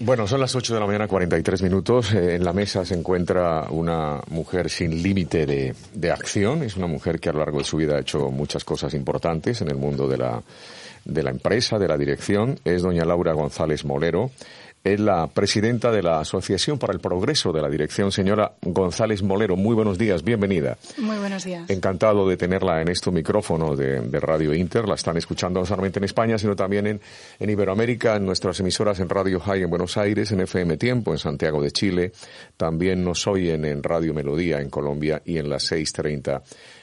Bueno, son las 8 de la mañana, 43 minutos. Eh, en la mesa se encuentra una mujer sin límite de, de acción. Es una mujer que a lo largo de su vida ha hecho muchas cosas importantes en el mundo de la, de la empresa, de la dirección. Es doña Laura González Molero es la presidenta de la Asociación para el Progreso de la Dirección, señora González Molero. Muy buenos días, bienvenida. Muy buenos días. Encantado de tenerla en este micrófono de, Radio Inter. La están escuchando no solamente en España, sino también en, en, Iberoamérica, en nuestras emisoras en Radio High en Buenos Aires, en FM Tiempo, en Santiago de Chile. También nos oyen en Radio Melodía en Colombia y en las 630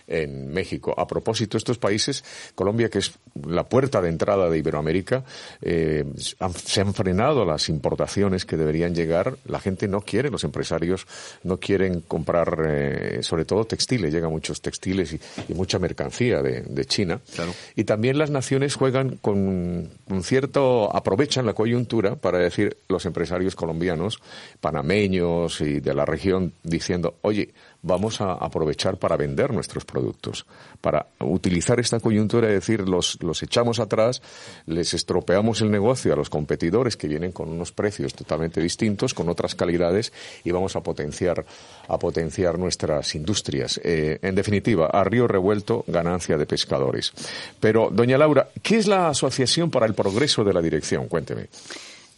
en México. A propósito, estos países, Colombia, que es la puerta de entrada de Iberoamérica, eh, se han frenado las importaciones que deberían llegar. La gente no quiere, los empresarios no quieren comprar, eh, sobre todo textiles, llegan muchos textiles y, mucha mercancía de, China. Y también las naciones juegan con un cierto, aprovechan la coyuntura para decir los empresarios colombianos, panameños y de la región, diciendo, oye, vamos a aprovechar para vender nuestros productos, para utilizar esta coyuntura y decir, los, los echamos atrás, les estropeamos el negocio a los competidores que vienen con unos precios totalmente distintos, con otras calidades y vamos a potenciar, a potenciar nuestras industrias. Eh, en definitiva, a río revuelto, ganancia de pescadores. Pero, doña Laura, ¿qué es la Asociación para el Progreso de la Dirección? Cuénteme.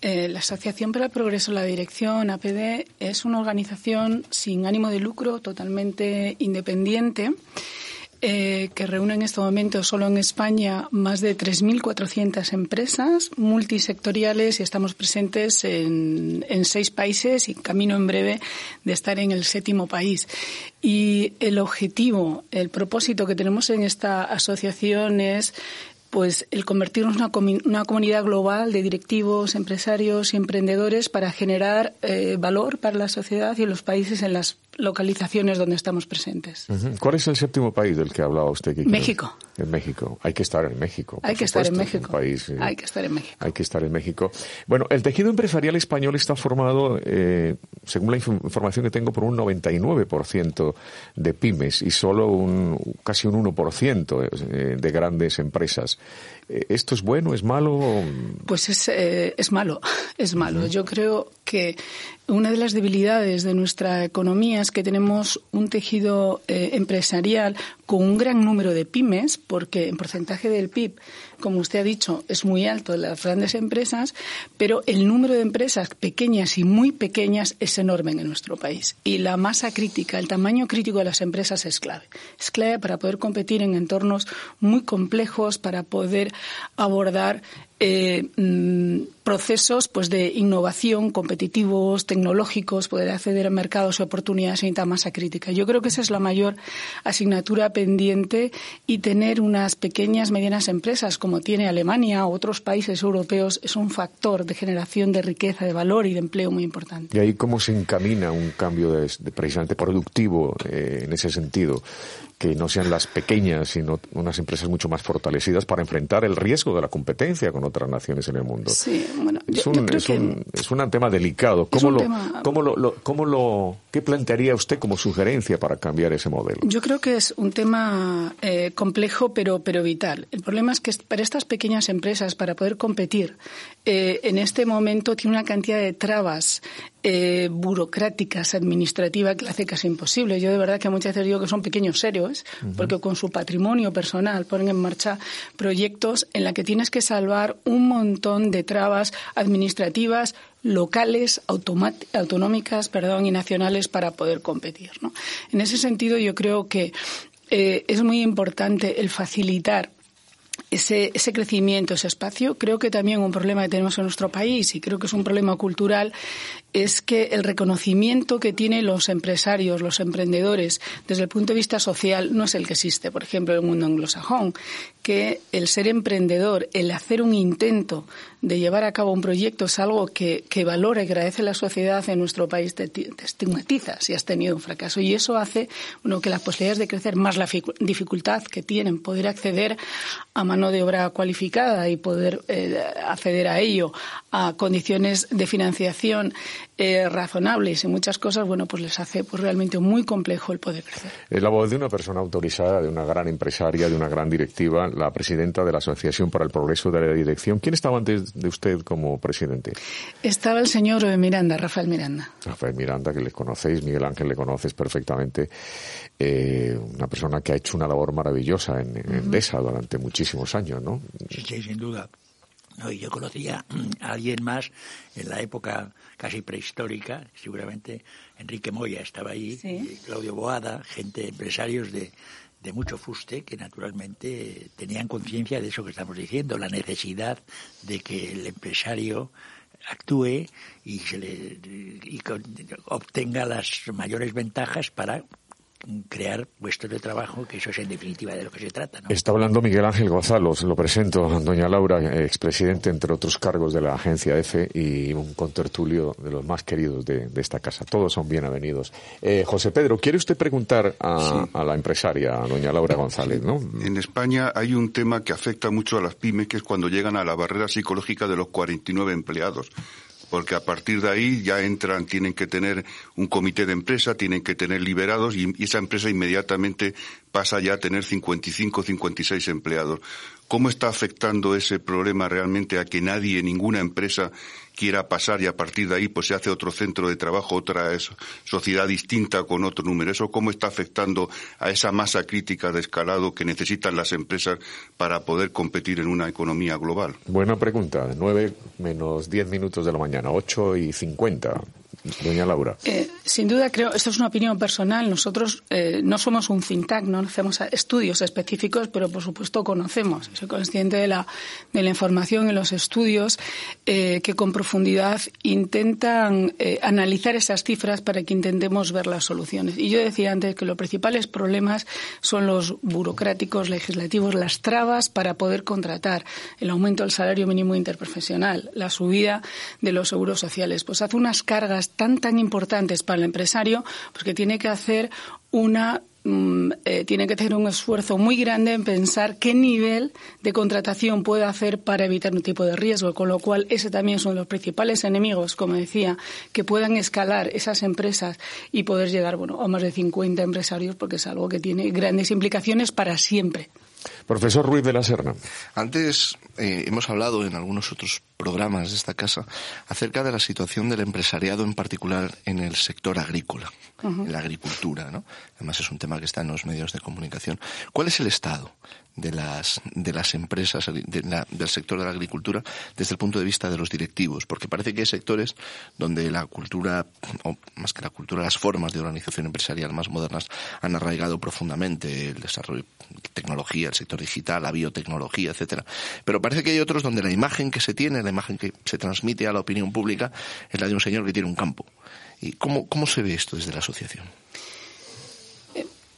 Eh, la Asociación para el Progreso la Dirección, APD, es una organización sin ánimo de lucro, totalmente independiente, eh, que reúne en este momento solo en España más de 3.400 empresas multisectoriales y estamos presentes en, en seis países y camino en breve de estar en el séptimo país. Y el objetivo, el propósito que tenemos en esta asociación es pues el convertirnos en una, comunidad global de directivos, empresarios y emprendedores para generar eh, valor para la sociedad y los países en las localizaciones donde estamos presentes. ¿Cuál es el séptimo país del que hablaba usted? México. En México. Hay que estar en México. Hay que estar en México. País, eh, Hay que estar en México. Hay que estar en México. Bueno, el tejido empresarial español está formado, eh, según la información que tengo, por un 99% de pymes y solo un, casi un 1% eh, de grandes empresas. ¿Esto es bueno, es malo? Pues es, es malo, es malo. Yo creo que una de las debilidades de nuestra economía es que tenemos un tejido empresarial con un gran número de pymes, porque en porcentaje del PIB, como usted ha dicho, es muy alto las grandes empresas, pero el número de empresas pequeñas y muy pequeñas es enorme en nuestro país. Y la masa crítica, el tamaño crítico de las empresas es clave. Es clave para poder competir en entornos muy complejos, para poder abordar eh, mm, procesos pues de innovación competitivos, tecnológicos, poder acceder a mercados y oportunidades en masa crítica. Yo creo que esa es la mayor asignatura pendiente y tener unas pequeñas, medianas empresas como tiene Alemania o otros países europeos es un factor de generación de riqueza, de valor y de empleo muy importante. ¿Y ahí cómo se encamina un cambio de, precisamente productivo eh, en ese sentido? Que no sean las pequeñas, sino unas empresas mucho más fortalecidas para enfrentar el riesgo de la competencia con otras naciones en el mundo. Sí, bueno, es, un, es, un, es un tema delicado. ¿Cómo, lo, ¿cómo, lo, ¿Cómo lo, qué plantearía usted como sugerencia para cambiar ese modelo? Yo creo que es un tema eh, complejo, pero, pero vital. El problema es que para estas pequeñas empresas, para poder competir, eh, en este momento tiene una cantidad de trabas eh, burocráticas, administrativas, que le hace casi imposible. Yo de verdad que muchas veces digo que son pequeños serios, porque con su patrimonio personal ponen en marcha proyectos en la que tienes que salvar un montón de trabas administrativas, locales, autonómicas perdón, y nacionales para poder competir. ¿no? En ese sentido, yo creo que eh, es muy importante el facilitar ese, ese crecimiento, ese espacio. Creo que también un problema que tenemos en nuestro país, y creo que es un problema cultural, es que el reconocimiento que tienen los empresarios, los emprendedores, desde el punto de vista social, no es el que existe, por ejemplo, en el mundo anglosajón, que el ser emprendedor, el hacer un intento de llevar a cabo un proyecto es algo que, que valora y agradece la sociedad en nuestro país, te, estigmatiza si has tenido un fracaso. Y eso hace que las posibilidades de crecer, más la dificultad que tienen poder acceder a mano de obra cualificada y poder eh, acceder a ello, a condiciones de financiación eh, razonables y muchas cosas, bueno, pues les hace pues realmente muy complejo el poder crecer. Es la voz de una persona autorizada, de una gran empresaria, de una gran directiva, la presidenta de la Asociación para el Progreso de la Dirección. ¿Quién estaba antes de usted como presidente? Estaba el señor Miranda, Rafael Miranda. Rafael Miranda, que le conocéis, Miguel Ángel le conoces perfectamente. Eh, una persona que ha hecho una labor maravillosa en, en durante muchísimos años, ¿no? Sí, sí, sin duda. No, y yo conocía a alguien más en la época casi prehistórica, seguramente Enrique Moya estaba ahí, Claudio Boada, gente, empresarios de, de mucho fuste que naturalmente tenían conciencia de eso que estamos diciendo, la necesidad de que el empresario actúe y, se le, y obtenga las mayores ventajas para crear puestos de trabajo, que eso es en definitiva de lo que se trata. ¿no? Está hablando Miguel Ángel Gonzalo, lo presento, doña Laura, expresidente, entre otros cargos de la agencia EFE y un contertulio de los más queridos de, esta casa. Todos son bienvenidos. Eh, José Pedro, ¿quiere usted preguntar a, a, la empresaria, a doña Laura González? ¿no? En España hay un tema que afecta mucho a las pymes, que es cuando llegan a la barrera psicológica de los 49 empleados porque a partir de ahí ya entran, tienen que tener un comité de empresa, tienen que tener liberados y, esa empresa inmediatamente pasa ya a tener 55, 56 empleados. ¿Cómo está afectando ese problema realmente a que nadie, ninguna empresa quiera pasar y a partir de ahí pues se hace otro centro de trabajo, otra sociedad distinta con otro número? ¿Eso cómo está afectando a esa masa crítica de escalado que necesitan las empresas para poder competir en una economía global? Buena pregunta. Nueve menos diez minutos de la mañana, ocho y cincuenta. Doña Laura. Eh, sin duda, creo, esto es una opinión personal. Nosotros eh, no somos un think tank, no hacemos estudios específicos, pero por supuesto conocemos. Soy consciente de la, de la información y los estudios eh, que con profundidad intentan analizar esas cifras para que intentemos ver las soluciones. Y yo decía antes que los principales problemas son los burocráticos, legislativos, las trabas para poder contratar, el aumento del salario mínimo interprofesional, la subida de los seguros sociales. Pues hace unas cargas tan, tan importantes para el empresario, porque tiene que hacer una mm, eh, tiene que hacer un esfuerzo muy grande en pensar qué nivel de contratación puede hacer para evitar un tipo de riesgo, con lo cual ese también son los principales enemigos, como decía, que puedan escalar esas empresas y poder llegar bueno, a más de 50 empresarios, porque es algo que tiene grandes implicaciones para siempre. Profesor Ruiz de la Serna. Antes eh, hemos hablado en algunos otros programas de esta casa acerca de la situación del empresariado en particular en el sector agrícola, en la agricultura, ¿no? Además es un tema que está en los medios de comunicación. ¿Cuál es el estado de las, de las empresas del sector de la agricultura desde el punto de vista de los directivos, porque parece que hay sectores donde la cultura, o más que la cultura, las formas de organización empresarial más modernas han arraigado profundamente el desarrollo de tecnología, el sector digital, la biotecnología, etcétera. Pero parece que hay otros donde la imagen que se tiene, la imagen que se transmite a la opinión pública es la de un señor que tiene un campo. ¿Y cómo, cómo se ve esto desde la asociación?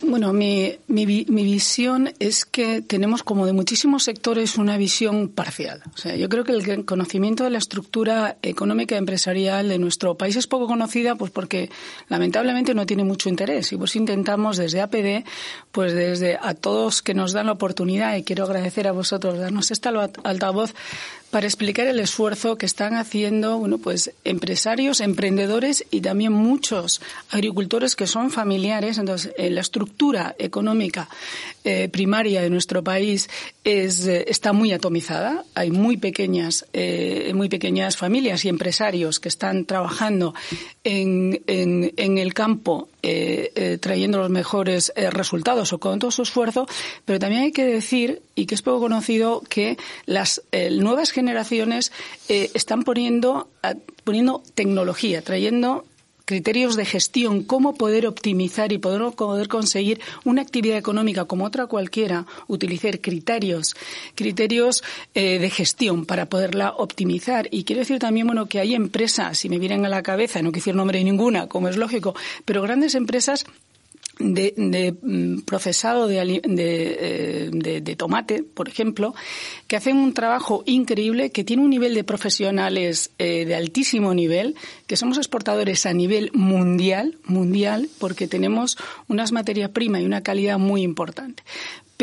Bueno, mi, mi, mi, visión es que tenemos, como de muchísimos sectores, una visión parcial. O sea, yo creo que el conocimiento de la estructura económica y empresarial de nuestro país es poco conocida, pues porque lamentablemente no tiene mucho interés. Y pues intentamos desde APD, pues desde a todos que nos dan la oportunidad, y quiero agradecer a vosotros darnos esta altavoz, para explicar el esfuerzo que están haciendo, bueno, pues empresarios, emprendedores y también muchos agricultores que son familiares. Entonces, la estructura económica eh, primaria de nuestro país es, eh, está muy atomizada. Hay muy pequeñas, eh, muy pequeñas familias y empresarios que están trabajando en, en, el campo eh, trayendo los mejores resultados o con todo su esfuerzo, pero también hay que decir, y que es poco conocido, que las nuevas generaciones están poniendo, poniendo tecnología, trayendo criterios de gestión, cómo poder optimizar y poder, poder conseguir una actividad económica como otra cualquiera, utilizar criterios, criterios eh, de gestión para poderla optimizar. Y quiero decir también, bueno, que hay empresas, si me vienen a la cabeza, no quiero decir nombre de ninguna, como es lógico, pero grandes empresas de, mm, procesado eh, de, de, tomate, por ejemplo, que hacen un trabajo increíble, que tiene un nivel de profesionales eh, de altísimo nivel, que somos exportadores a nivel mundial, mundial, porque tenemos unas materias primas y una calidad muy importante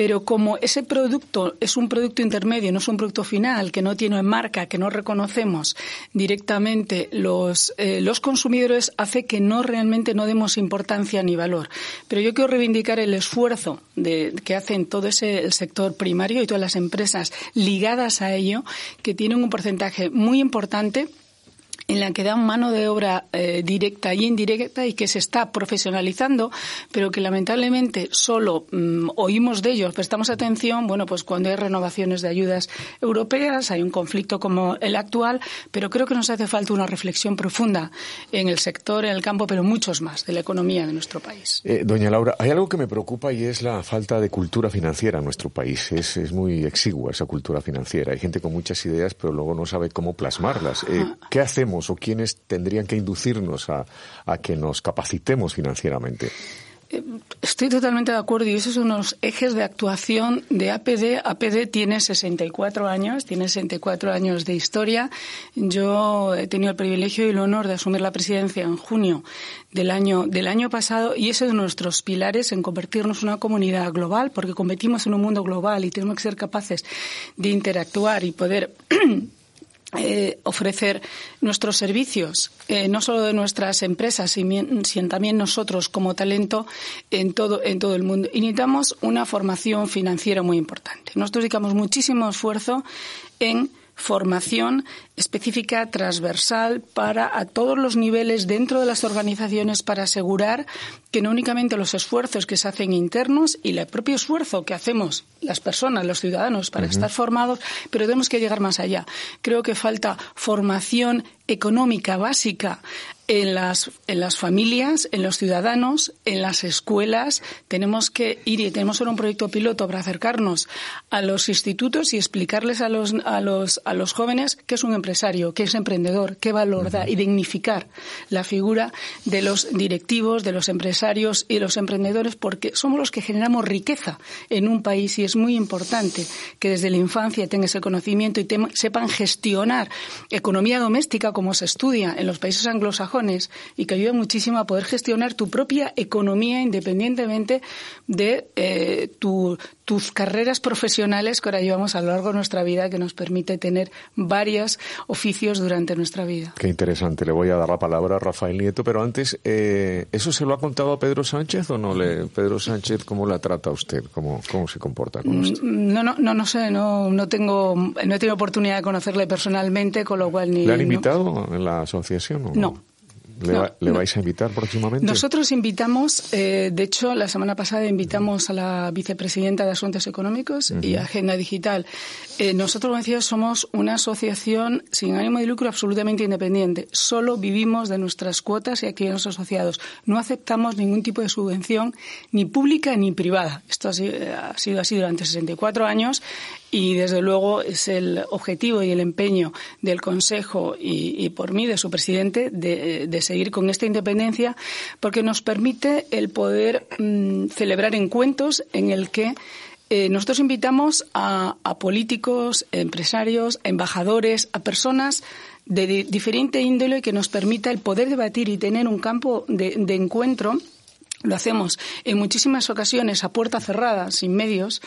pero como ese producto es un producto intermedio, no es un producto final, que no tiene marca, que no reconocemos directamente los, eh, los consumidores, hace que no realmente no demos importancia ni valor. Pero yo quiero reivindicar el esfuerzo que hacen todo ese sector primario y todas las empresas ligadas a ello, que tienen un porcentaje muy importante en la que dan mano de obra eh, directa y indirecta y que se está profesionalizando, pero que lamentablemente solo mm, oímos de ellos, prestamos atención, bueno, pues cuando hay renovaciones de ayudas europeas, hay un conflicto como el actual, pero creo que nos hace falta una reflexión profunda en el sector, en el campo, pero muchos más de la economía de nuestro país. Eh, doña Laura, hay algo que me preocupa y es la falta de cultura financiera en nuestro país. Es, es muy exigua esa cultura financiera. Hay gente con muchas ideas, pero luego no sabe cómo plasmarlas. Eh, ¿Qué hacemos? O quiénes tendrían que inducirnos a, que nos capacitemos financieramente? Eh, estoy totalmente de acuerdo y esos son los ejes de actuación de APD. APD tiene 64 años, tiene 64 años de historia. Yo he tenido el privilegio y el honor de asumir la presidencia en junio del año, del año pasado y ese es nuestros pilares en convertirnos en una comunidad global porque competimos en un mundo global y tenemos que ser capaces de interactuar y poder Eh, ofrecer nuestros servicios, eh, no solo de nuestras empresas, sino también nosotros como talento en todo, en todo el mundo. Y necesitamos una formación financiera muy importante. Nosotros dedicamos muchísimo esfuerzo en formación específica transversal para a todos los niveles dentro de las organizaciones para asegurar que no únicamente los esfuerzos que se hacen internos y el propio esfuerzo que hacemos las personas, los ciudadanos para estar formados, pero tenemos que llegar más allá. Creo que falta formación económica básica en las, en las familias, en los ciudadanos, en las escuelas. Tenemos que ir y tenemos ahora un proyecto piloto para acercarnos a los institutos y explicarles a los, a los, a los jóvenes qué es un empresario, qué es emprendedor, qué valor da y dignificar la figura de los directivos, de los empresarios y los emprendedores porque somos los que generamos riqueza en un país y es muy importante que desde la infancia tengan ese conocimiento y sepan gestionar economía doméstica como se estudia en los países anglosajones y que ayuda muchísimo a poder gestionar tu propia economía independientemente de eh, tus carreras profesionales que ahora llevamos a lo largo de nuestra vida, que nos permite tener varios oficios durante nuestra vida. Qué interesante. Le voy a dar la palabra a Rafael Nieto, pero antes, eh, ¿eso se lo ha contado a Pedro Sánchez o no? Le, Pedro Sánchez, ¿cómo la trata usted? ¿Cómo, cómo se comporta con usted? Mm, no, no, no, no sé, no, no tengo, no he tenido oportunidad de conocerle personalmente, con lo cual ni. ¿Le han invitado en la asociación? O no? ¿Le, vais a invitar próximamente? Nosotros invitamos, eh, de hecho, la semana pasada invitamos a la vicepresidenta de Asuntos Económicos y Agenda Digital. Eh, nosotros, como decía, somos una asociación sin ánimo de lucro absolutamente independiente. Solo vivimos de nuestras cuotas y aquí nuestros asociados. No aceptamos ningún tipo de subvención, ni pública ni privada. Esto ha sido, ha sido así durante 64 años y desde luego es el objetivo y el empeño del Consejo y, por mí, de su presidente, de, seguir con esta independencia, porque nos permite el poder mm, celebrar encuentros en el que eh, nosotros invitamos a, políticos, empresarios, embajadores, a personas de, diferente índole que nos permita el poder debatir y tener un campo de encuentro. Lo hacemos en muchísimas ocasiones a puerta cerrada, sin medios,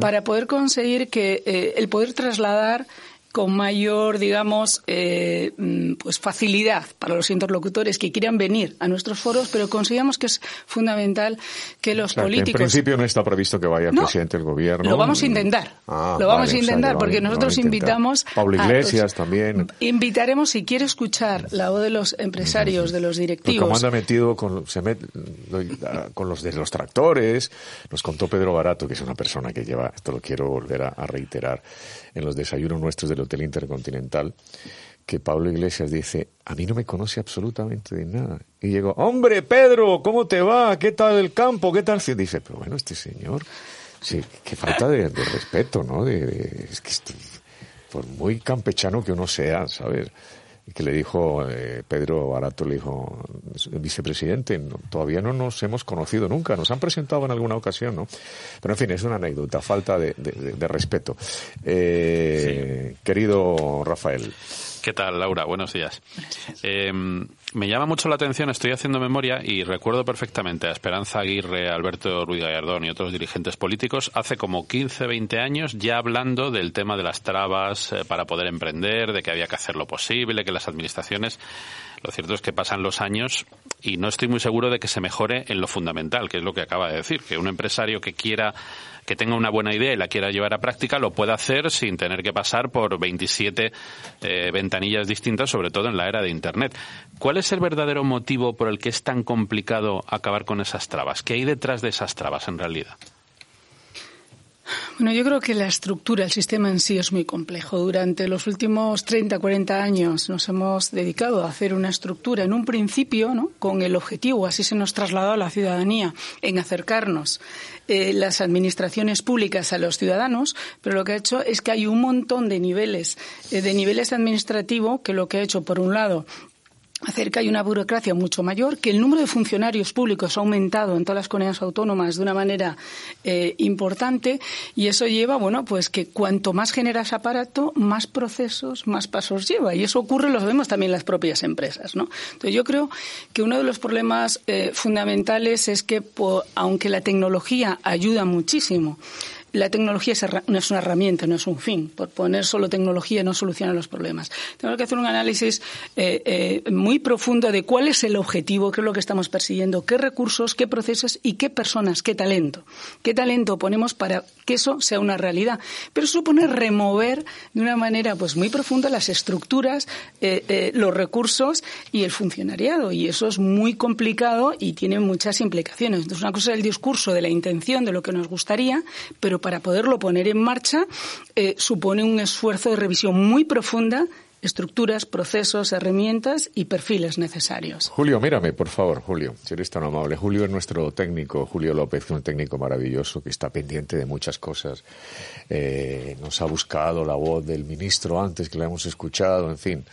para poder conseguir que eh, el poder trasladar con mayor, digamos, eh, mm, pues facilidad para los interlocutores que quieran venir a nuestros foros, pero consideramos que es fundamental que los políticos. en principio no está previsto que vaya el presidente del gobierno. Lo vamos a intentar. Ah, lo vamos a intentar porque nosotros invitamos. Pablo Iglesias también. Invitaremos si quiere escuchar la voz de los empresarios, de los directivos. Como anda metido con, se met, con los de los tractores, nos contó Pedro Barato, que es una persona que lleva, esto lo quiero volver a reiterar, en los desayunos nuestros del Hotel Intercontinental, que Pablo Iglesias dice, a mí no me conoce absolutamente de nada. Y llegó, hombre, Pedro, ¿cómo te va? ¿Qué tal el campo? ¿Qué tal? Y dice, pero bueno, este señor, sí, qué falta de, respeto, ¿no? De, es que por muy campechano que uno sea, ¿sabes? Que le dijo eh, Pedro Barato, le dijo, vicepresidente, todavía no nos hemos conocido nunca, nos han presentado en alguna ocasión, ¿no? Pero en fin, es una anécdota, falta de, respeto. Eh, querido Rafael. ¿Qué tal, Laura? Buenos días. Eh, me llama mucho la atención, estoy haciendo memoria y recuerdo perfectamente a Esperanza Aguirre, Alberto Ruiz Gallardón y otros dirigentes políticos hace como 15, 20 años ya hablando del tema de las trabas eh, para poder emprender, de que había que hacer lo posible, que las administraciones lo cierto es que pasan los años y no estoy muy seguro de que se mejore en lo fundamental, que es lo que acaba de decir, que un empresario que quiera que tenga una buena idea y la quiera llevar a práctica lo pueda hacer sin tener que pasar por 27 eh, ventanillas distintas, sobre todo en la era de Internet. ¿Cuál es el verdadero motivo por el que es tan complicado acabar con esas trabas? ¿Qué hay detrás de esas trabas en realidad? Bueno, yo creo que la estructura, el sistema en sí es muy complejo. Durante los últimos 30, 40 años nos hemos dedicado a hacer una estructura en un principio, ¿no? con el objetivo, así se nos trasladó a la ciudadanía, en acercarnos eh, las administraciones públicas a los ciudadanos, pero lo que ha hecho es que hay un montón de niveles, eh, de niveles administrativos que lo que ha hecho, por un lado, hacer que hay una burocracia mucho mayor, que el número de funcionarios públicos ha aumentado en todas las comunidades autónomas de una manera eh, importante y eso lleva, bueno, pues que cuanto más generas aparato, más procesos, más pasos lleva y eso ocurre, lo vemos también en las propias empresas, ¿no? Entonces yo creo que uno de los problemas eh, fundamentales es que, aunque la tecnología ayuda muchísimo, la tecnología no es una herramienta, no es un fin. Por poner solo tecnología no soluciona los problemas. Tenemos que hacer un análisis eh, eh, muy profundo de cuál es el objetivo, qué es lo que estamos persiguiendo, qué recursos, qué procesos y qué personas, qué talento. ¿Qué talento ponemos para que eso sea una realidad? Pero supone remover de una manera pues muy profunda las estructuras, eh, los recursos y el funcionariado. Y eso es muy complicado y tiene muchas implicaciones. Entonces, una cosa es el discurso de la intención de lo que nos gustaría, pero para poderlo poner en marcha eh, supone un esfuerzo de revisión muy profunda estructuras, procesos, herramientas y perfiles necesarios. Julio, mírame, por favor, Julio, si eres tan amable. Julio es nuestro técnico, Julio López, un técnico maravilloso que está pendiente de muchas cosas. Eh, nos ha buscado la voz del ministro antes que la hemos escuchado, en fin.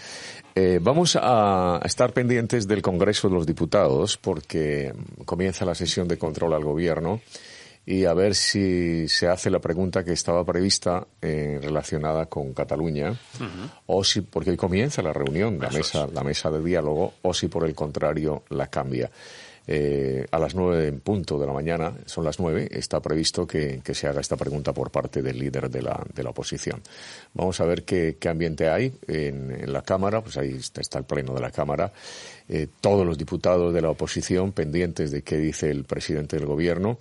Eh, vamos a estar pendientes del Congreso de los Diputados porque comienza la sesión de control al Gobierno y a ver si se hace la pregunta que estaba prevista eh, relacionada con Cataluña o si porque hoy comienza la reunión la mesa la mesa de diálogo o si por el contrario la cambia. Eh, a las nueve en punto de la mañana, son las nueve, está previsto que, se haga esta pregunta por parte del líder de la, de la oposición. Vamos a ver qué, ambiente hay en, la Cámara, pues ahí está, el pleno de la Cámara, eh, todos los diputados de la oposición pendientes de qué dice el presidente del Gobierno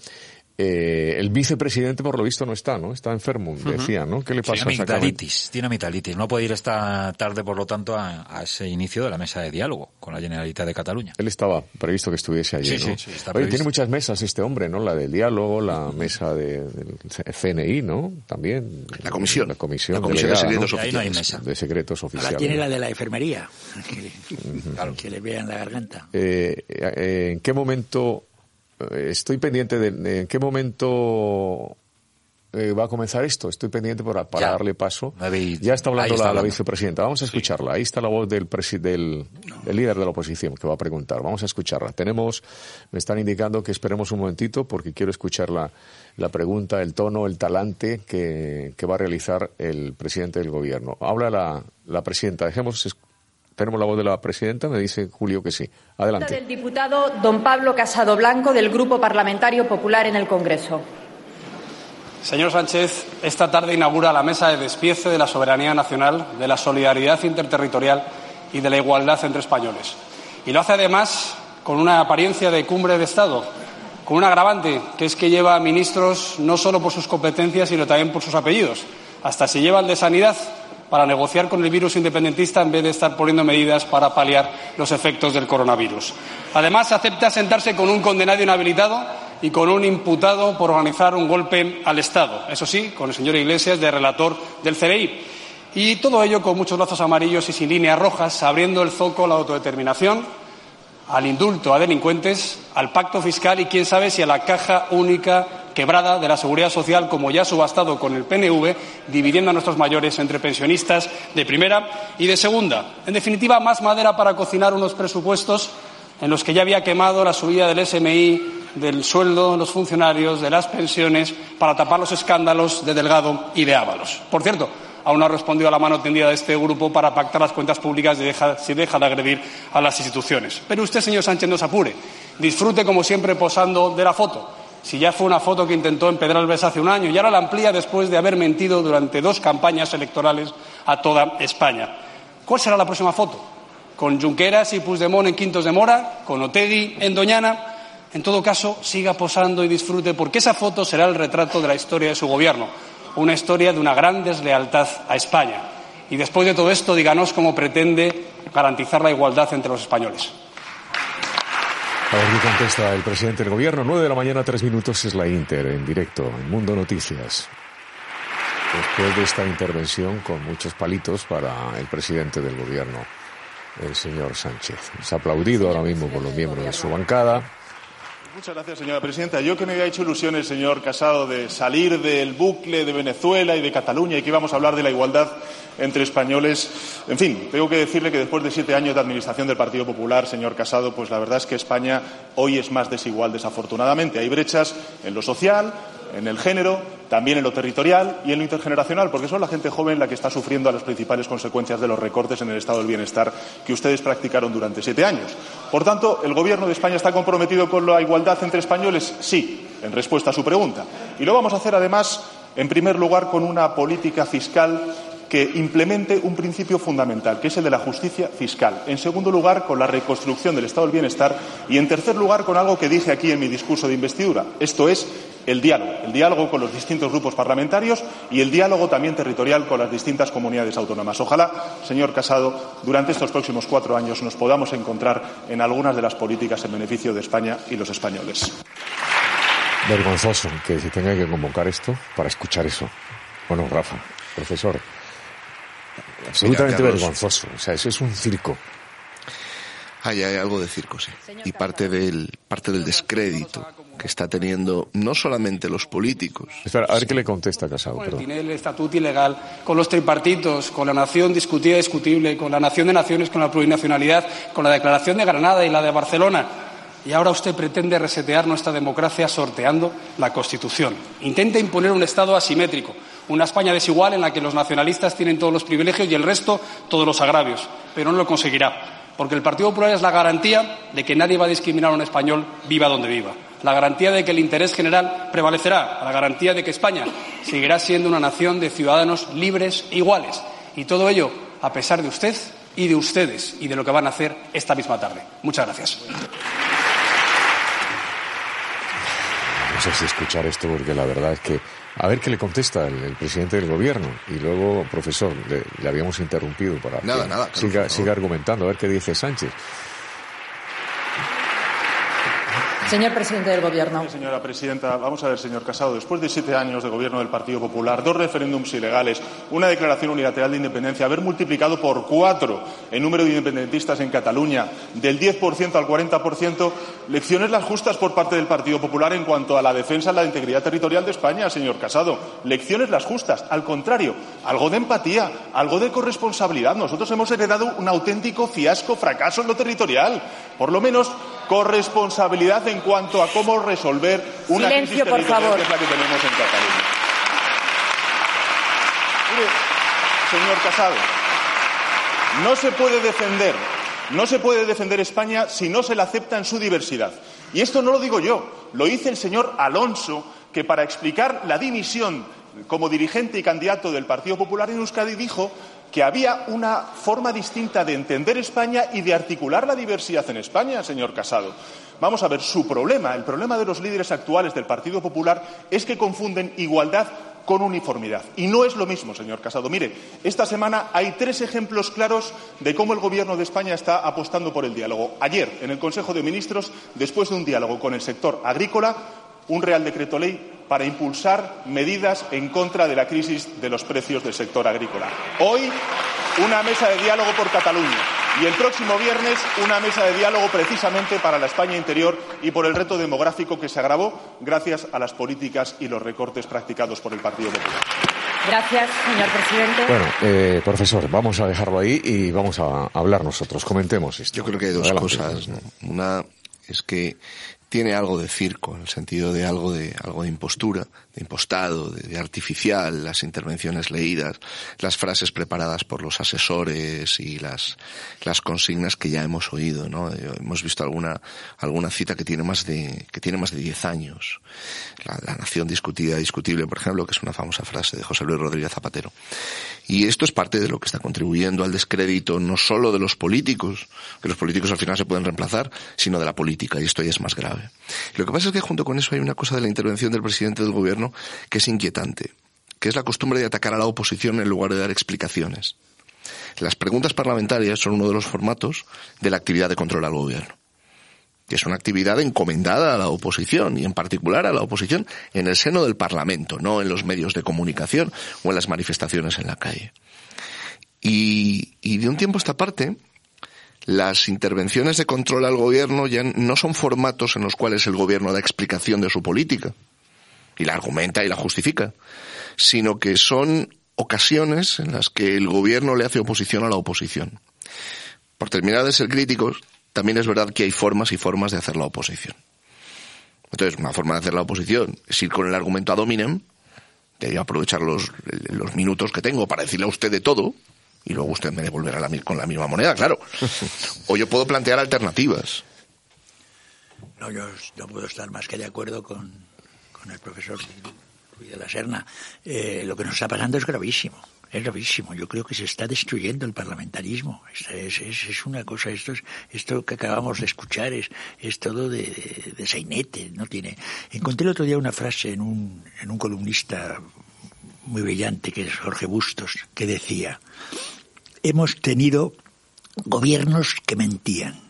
eh, el vicepresidente, por lo visto, no está, ¿no? Está enfermo, decía, ¿no? ¿Qué le pasa tiene amigdalitis, tiene amigdalitis. No puede ir esta tarde, por lo tanto, a, ese inicio de la mesa de diálogo con la Generalitat de Cataluña. Él estaba previsto que estuviese allí, ¿no? Sí, está Oye, tiene muchas mesas este hombre, ¿no? La del diálogo, la mesa de, del CNI, ¿no? También. La comisión. La comisión, de secretos oficiales. De secretos oficiales. Ahora tiene la de la enfermería, que, que le vean la garganta. Eh, eh, ¿En qué momento estoy pendiente de, en qué momento eh, va a comenzar esto. Estoy pendiente para, darle paso. Ya está hablando, la, vicepresidenta. Vamos a escucharla. Ahí está la voz del, del, líder de la oposición que va a preguntar. Vamos a escucharla. Tenemos, me están indicando que esperemos un momentito porque quiero escuchar la, la pregunta, el tono, el talante que, que va a realizar el presidente del gobierno. Habla la, la presidenta. Dejemos tenemos la voz de la presidenta, me dice Julio que sí. Adelante. Del diputado don Pablo Casado Blanco del Grupo Parlamentario Popular en el Congreso. Señor Sánchez, esta tarde inaugura la mesa de despiece de la soberanía nacional, de la solidaridad interterritorial y de la igualdad entre españoles. Y lo hace además con una apariencia de cumbre de Estado, con un agravante, que es que lleva a ministros no solo por sus competencias, sino también por sus apellidos. Hasta se lleva el de Sanidad para negociar con el virus independentista en vez de estar poniendo medidas para paliar los efectos del coronavirus. Además, acepta sentarse con un condenado inhabilitado y con un imputado por organizar un golpe al Estado, eso sí, con el señor Iglesias de relator del CRI. Y todo ello con muchos lazos amarillos y sin líneas rojas, abriendo el zoco a la autodeterminación, al indulto a delincuentes, al pacto fiscal y quién sabe si a la caja única quebrada de la seguridad social, como ya ha subastado con el PNV, dividiendo a nuestros mayores entre pensionistas de primera y de segunda. En definitiva, más madera para cocinar unos presupuestos en los que ya había quemado la subida del SMI, del sueldo de los funcionarios, de las pensiones, para tapar los escándalos de Delgado y de Ábalos. Por cierto, aún no ha respondido a la mano tendida de este grupo para pactar las cuentas públicas y deja, si deja de agredir a las instituciones. Pero usted, señor Sánchez, no se apure. Disfrute, como siempre, posando de la foto. Si ya fue una foto que intentó empedrar el hace un año y ahora la amplía después de haber mentido durante dos campañas electorales a toda España. ¿Cuál será la próxima foto? ¿Con Junqueras y Puigdemont en Quintos de Mora? ¿Con Otegui en Doñana? En todo caso, siga posando y disfrute porque esa foto será el retrato de la historia de su gobierno una historia de una gran deslealtad a España. Y después de todo esto, díganos cómo pretende garantizar la igualdad entre los españoles. A ver qué contesta el presidente del gobierno. Nueve de la mañana, tres minutos, es la Inter, en directo, en Mundo Noticias. Después de esta intervención con muchos palitos para el presidente del gobierno, el señor Sánchez. Es aplaudido ahora mismo por los miembros de su bancada. Muchas gracias, señora presidenta. Yo que me había hecho ilusiones, señor Casado, de salir del bucle de Venezuela y de Cataluña y que íbamos a hablar de la igualdad entre españoles. En fin, tengo que decirle que después de siete años de administración del Partido Popular, señor Casado, pues la verdad es que España hoy es más desigual, desafortunadamente. Hay brechas en lo social, en el género, también en lo territorial y en lo intergeneracional, porque son la gente joven la que está sufriendo las principales consecuencias de los recortes en el estado del bienestar que ustedes practicaron durante siete años. Por tanto, ¿el Gobierno de España está comprometido con la igualdad entre españoles? Sí, en respuesta a su pregunta. Y lo vamos a hacer, además, en primer lugar, con una política fiscal que implemente un principio fundamental, que es el de la justicia fiscal. En segundo lugar, con la reconstrucción del estado del bienestar. Y, en tercer lugar, con algo que dije aquí en mi discurso de investidura. Esto es el diálogo, el diálogo con los distintos grupos parlamentarios y el diálogo también territorial con las distintas comunidades autónomas. Ojalá, señor Casado, durante estos próximos cuatro años nos podamos encontrar en algunas de las políticas en beneficio de España y los españoles. Vergonzoso que se tenga que convocar esto para escuchar eso. Bueno, Rafa, profesor, absolutamente vergonzoso. O sea, eso es un circo. Hay, hay algo de circo, sí. Y parte del, parte del descrédito que está teniendo no solamente los políticos. Espera, a ver qué le contesta Casado. Tiene el estatuto ilegal, con los tripartitos, con la nación discutida y discutible, con la nación de naciones, con la plurinacionalidad, con la declaración de Granada y la de Barcelona. Y ahora usted pretende resetear nuestra democracia sorteando la Constitución. Intenta imponer un Estado asimétrico, una España desigual en la que los nacionalistas tienen todos los privilegios y el resto todos los agravios, pero no lo conseguirá porque el Partido Popular es la garantía de que nadie va a discriminar a un español viva donde viva, la garantía de que el interés general prevalecerá, la garantía de que España seguirá siendo una nación de ciudadanos libres e iguales. Y todo ello a pesar de usted y de ustedes y de lo que van a hacer esta misma tarde. Muchas gracias. No sé si escuchar esto porque la verdad es que a ver qué le contesta el, presidente del gobierno. Y luego, profesor, le, habíamos interrumpido para que siga, siga argumentando, a ver qué dice Sánchez. Señor presidente del Gobierno. señora presidenta, vamos a ver, señor Casado. Después de siete años de gobierno del Partido Popular, dos referéndums ilegales, una declaración unilateral de independencia, haber multiplicado por cuatro el número de independentistas en Cataluña, del 10% al 40%, lecciones las justas por parte del Partido Popular en cuanto a la defensa de la integridad territorial de España, señor Casado. Lecciones las justas. Al contrario, algo de empatía, algo de corresponsabilidad. Nosotros hemos heredado un auténtico fiasco, fracaso en lo territorial. Por lo menos corresponsabilidad en cuanto a cómo resolver una crisis territorial que es la que tenemos en Cataluña. Mire, señor Casado, no se puede defender, no se puede defender España si no se la acepta en su diversidad. Y esto no lo digo yo, lo dice el señor Alonso, que para explicar la dimisión como dirigente y candidato del Partido Popular en Euskadi dijo que había una forma distinta de entender España y de articular la diversidad en España, señor Casado. Vamos a ver, su problema, el problema de los líderes actuales del Partido Popular es que confunden igualdad con uniformidad. Y no es lo mismo, señor Casado. Mire, esta semana hay tres ejemplos claros de cómo el Gobierno de España está apostando por el diálogo. Ayer, en el Consejo de Ministros, después de un diálogo con el sector agrícola, un Real Decreto Ley para impulsar medidas en contra de la crisis de los precios del sector agrícola. Hoy, una mesa de diálogo por Cataluña y el próximo viernes una mesa de diálogo precisamente para la España interior y por el reto demográfico que se agravó gracias a las políticas y los recortes practicados por el Partido Popular. Gracias, señor presidente. Bueno, eh, profesor, vamos a dejarlo ahí y vamos a hablar nosotros. Comentemos esto. Yo creo que hay dos cosas. Una es que tiene algo de circo, en el sentido de algo de, algo de impostura, de impostado, de, artificial, las intervenciones leídas, las frases preparadas por los asesores y las, las consignas que ya hemos oído, ¿no? Eh, hemos visto alguna, alguna cita que tiene más de, que tiene más de diez años. La, la nación discutida, discutible, por ejemplo, que es una famosa frase de José Luis Rodríguez Zapatero. Y esto es parte de lo que está contribuyendo al descrédito no solo de los políticos, que los políticos al final se pueden reemplazar, sino de la política, y esto ya es más grave. Lo que pasa es que junto con eso hay una cosa de la intervención del presidente del gobierno que es inquietante, que es la costumbre de atacar a la oposición en lugar de dar explicaciones. Las preguntas parlamentarias son uno de los formatos de la actividad de control al gobierno que es una actividad encomendada a la oposición y en particular a la oposición en el seno del Parlamento, no en los medios de comunicación o en las manifestaciones en la calle. Y, y de un tiempo a esta parte, las intervenciones de control al gobierno ya no son formatos en los cuales el gobierno da explicación de su política y la argumenta y la justifica, sino que son ocasiones en las que el gobierno le hace oposición a la oposición. Por terminar de ser críticos, también es verdad que hay formas y formas de hacer la oposición. Entonces, una forma de hacer la oposición es ir con el argumento a dominem, de aprovechar los, los minutos que tengo para decirle a usted de todo, y luego usted me devolverá la, con la misma moneda, claro. o yo puedo plantear alternativas. No, yo no puedo estar más que de acuerdo con, con el profesor Ruiz de la Serna. Eh, lo que nos está pasando es gravísimo. Es gravísimo. Yo creo que se está destruyendo el parlamentarismo. Es, es, es una cosa, esto, es, esto que acabamos de escuchar es, es todo de, de, de sainete. No tiene... Encontré el otro día una frase en un, en un columnista muy brillante, que es Jorge Bustos, que decía, hemos tenido gobiernos que mentían,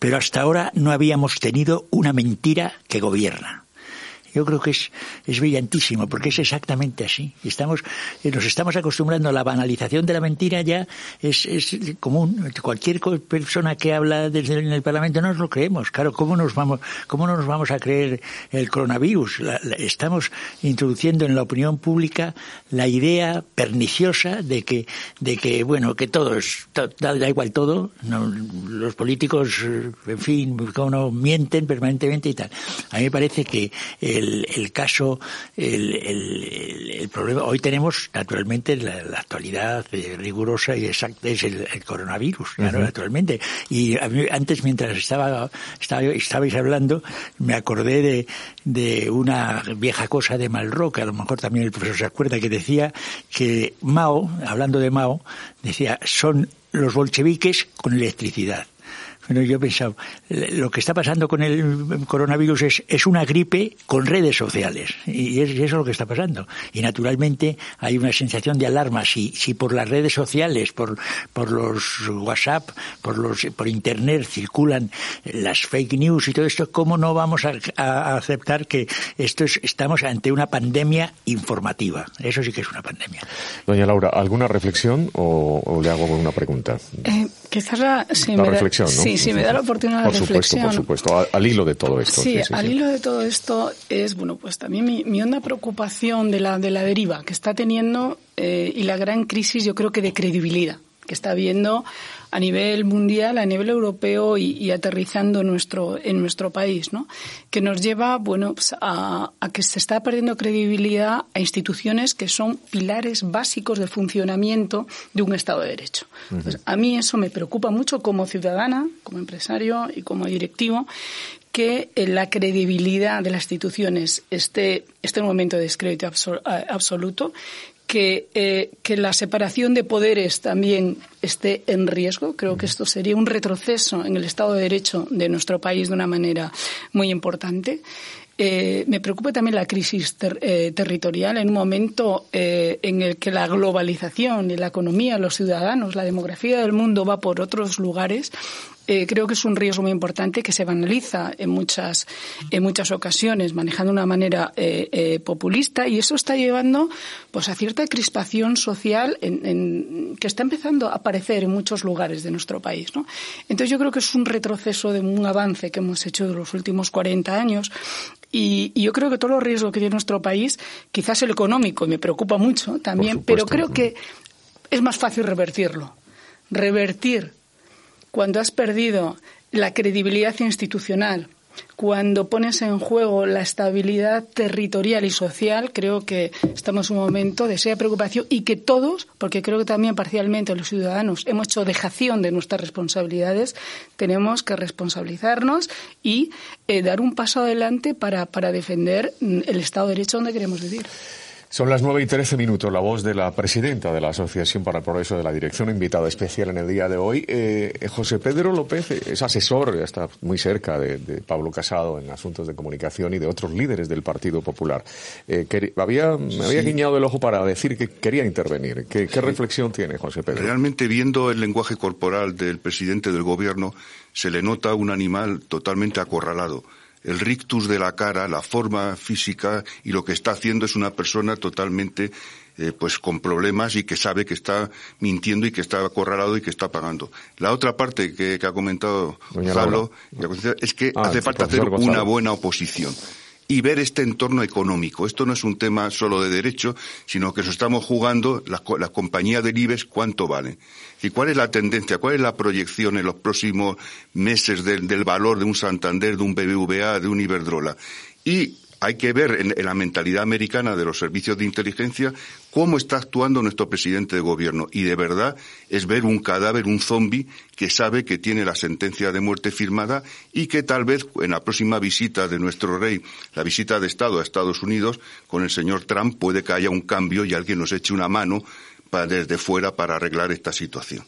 pero hasta ahora no habíamos tenido una mentira que gobierna. Yo creo que es, es brillantísimo, porque es exactamente así. Estamos, eh, nos estamos acostumbrando a la banalización de la mentira ya es, es común. Cualquier persona que habla desde en el Parlamento no nos lo creemos. Claro, ¿cómo nos vamos, cómo no nos vamos a creer el coronavirus? La, la, estamos introduciendo en la opinión pública la idea perniciosa de que, de que bueno, que todo es, da, igual todo, no, los políticos, en fin, como no, mienten permanentemente y tal. A mí me parece que el el, el caso, el, el, el, problema. Hoy tenemos, naturalmente, la, la actualidad eh, rigurosa y exacta es el, coronavirus, claro, uh -huh. naturalmente. Y a mí, antes, mientras estaba, estaba, estabais hablando, me acordé de, de una vieja cosa de Malraux, que a lo mejor también el profesor se acuerda, que decía que Mao, hablando de Mao, decía, son los bolcheviques con electricidad. Bueno, yo he pensado, lo que está pasando con el coronavirus es, es una gripe con redes sociales. Y, es, y eso es lo que está pasando. Y naturalmente hay una sensación de alarma. Si, si por las redes sociales, por, por los WhatsApp, por, los, por Internet circulan las fake news y todo esto, ¿cómo no vamos a, a aceptar que esto es, estamos ante una pandemia informativa? Eso sí que es una pandemia. Doña Laura, ¿alguna reflexión o, o le hago una pregunta? Eh, quizás la, la reflexión, da, ¿no? Sí, si me da la oportunidad de por supuesto. Por supuesto, al, al, hilo de todo esto. Sí, sí, sí al sí. hilo de todo esto es, bueno, pues también mi, mi honda preocupación de la, de la deriva que está teniendo eh, y la gran crisis, yo creo que de credibilidad que está habiendo a nivel mundial, a nivel europeo y, y aterrizando en nuestro, en nuestro país, ¿no? Que nos lleva, bueno, pues a, a, que se está perdiendo credibilidad a instituciones que son pilares básicos del funcionamiento de un Estado de Derecho. Uh -huh. Entonces, a mí eso me preocupa mucho como ciudadana, como empresario y como directivo, que la credibilidad de las instituciones esté, esté en un momento de descrédito absoluto, que, eh, que, la separación de poderes también esté en riesgo. Creo que esto sería un retroceso en el Estado de Derecho de nuestro país de una manera muy importante. Eh, me preocupa también la crisis ter, eh, territorial en un momento eh, en el que la globalización y la economía, los ciudadanos, la demografía del mundo va por otros lugares eh, creo que es un riesgo muy importante que se banaliza en muchas, en muchas ocasiones, manejando de una manera eh, eh, populista, y eso está llevando pues, a cierta crispación social en, que está empezando a aparecer en muchos lugares de nuestro país. ¿no? Entonces, yo creo que es un retroceso de un avance que hemos hecho de los últimos 40 años y, yo creo que todos los riesgos que tiene nuestro país, quizás el económico, y me preocupa mucho también, pero creo que es más fácil revertirlo. Revertir cuando has perdido la credibilidad institucional, cuando pones en juego la estabilidad territorial y social, creo que estamos en un momento de seria preocupación y que todos, porque creo que también parcialmente los ciudadanos hemos hecho dejación de nuestras responsabilidades, tenemos que responsabilizarnos y eh, dar un paso adelante para, para defender mm, el Estado de Derecho donde queremos vivir. Son las nueve y trece minutos. La voz de la presidenta de la Asociación para el Progreso de la Dirección, invitada especial en el día de hoy. Eh, José Pedro López es asesor, está muy cerca de, Pablo Casado en asuntos de comunicación y de otros líderes del Partido Popular. Eh, había, me había guiñado el ojo para decir que quería intervenir. ¿Qué, ¿Qué reflexión tiene José Pedro? Realmente, viendo el lenguaje corporal del presidente del Gobierno, se le nota un animal totalmente acorralado el rictus de la cara, la forma física y lo que está haciendo es una persona totalmente eh, pues con problemas y que sabe que está mintiendo y que está acorralado y que está pagando. La otra parte que, ha comentado Gonzalo es que ah, hace falta hacer una buena oposición y ver este entorno económico. Esto no es un tema solo de derecho, sino que nos estamos jugando la, la compañía del IBEX cuánto vale. ¿Y cuál es la tendencia, cuál es la proyección en los próximos meses del, valor de un Santander, de un BBVA, de un Iberdrola? Y hay que ver en, la mentalidad americana de los servicios de inteligencia cómo está actuando nuestro presidente de gobierno. Y de verdad es ver un cadáver, un zombi que sabe que tiene la sentencia de muerte firmada y que tal vez en la próxima visita de nuestro rey, la visita de Estado a Estados Unidos, con el señor Trump puede que haya un cambio y alguien nos eche una mano desde fuera para arreglar esta situación.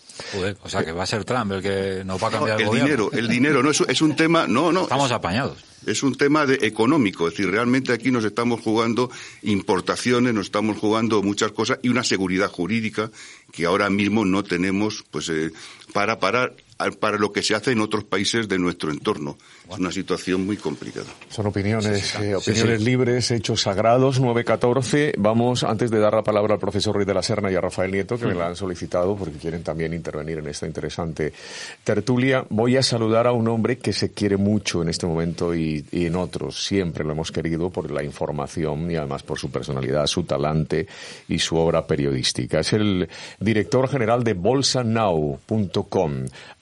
o sea que va a ser Trump el que nos va a cambiar el, dinero. El dinero, no es, es un tema, no, no. Estamos apañados. Es un tema de económico, es decir, realmente aquí nos estamos jugando importaciones, nos estamos jugando muchas cosas y una seguridad jurídica que ahora mismo no tenemos, pues, eh, para parar para lo que se hace en otros países de nuestro entorno. Es una situación muy complicada. Son opiniones, eh, opiniones libres, hechos sagrados, 9.14. Vamos, antes de dar la palabra al profesor Ruiz de la Serna y a Rafael Nieto, que me la han solicitado porque quieren también intervenir en esta interesante tertulia, voy a saludar a un hombre que se quiere mucho en este momento y, y en otros. Siempre lo hemos querido por la información y además por su personalidad, su talante y su obra periodística. Es el director general de bolsanow.com.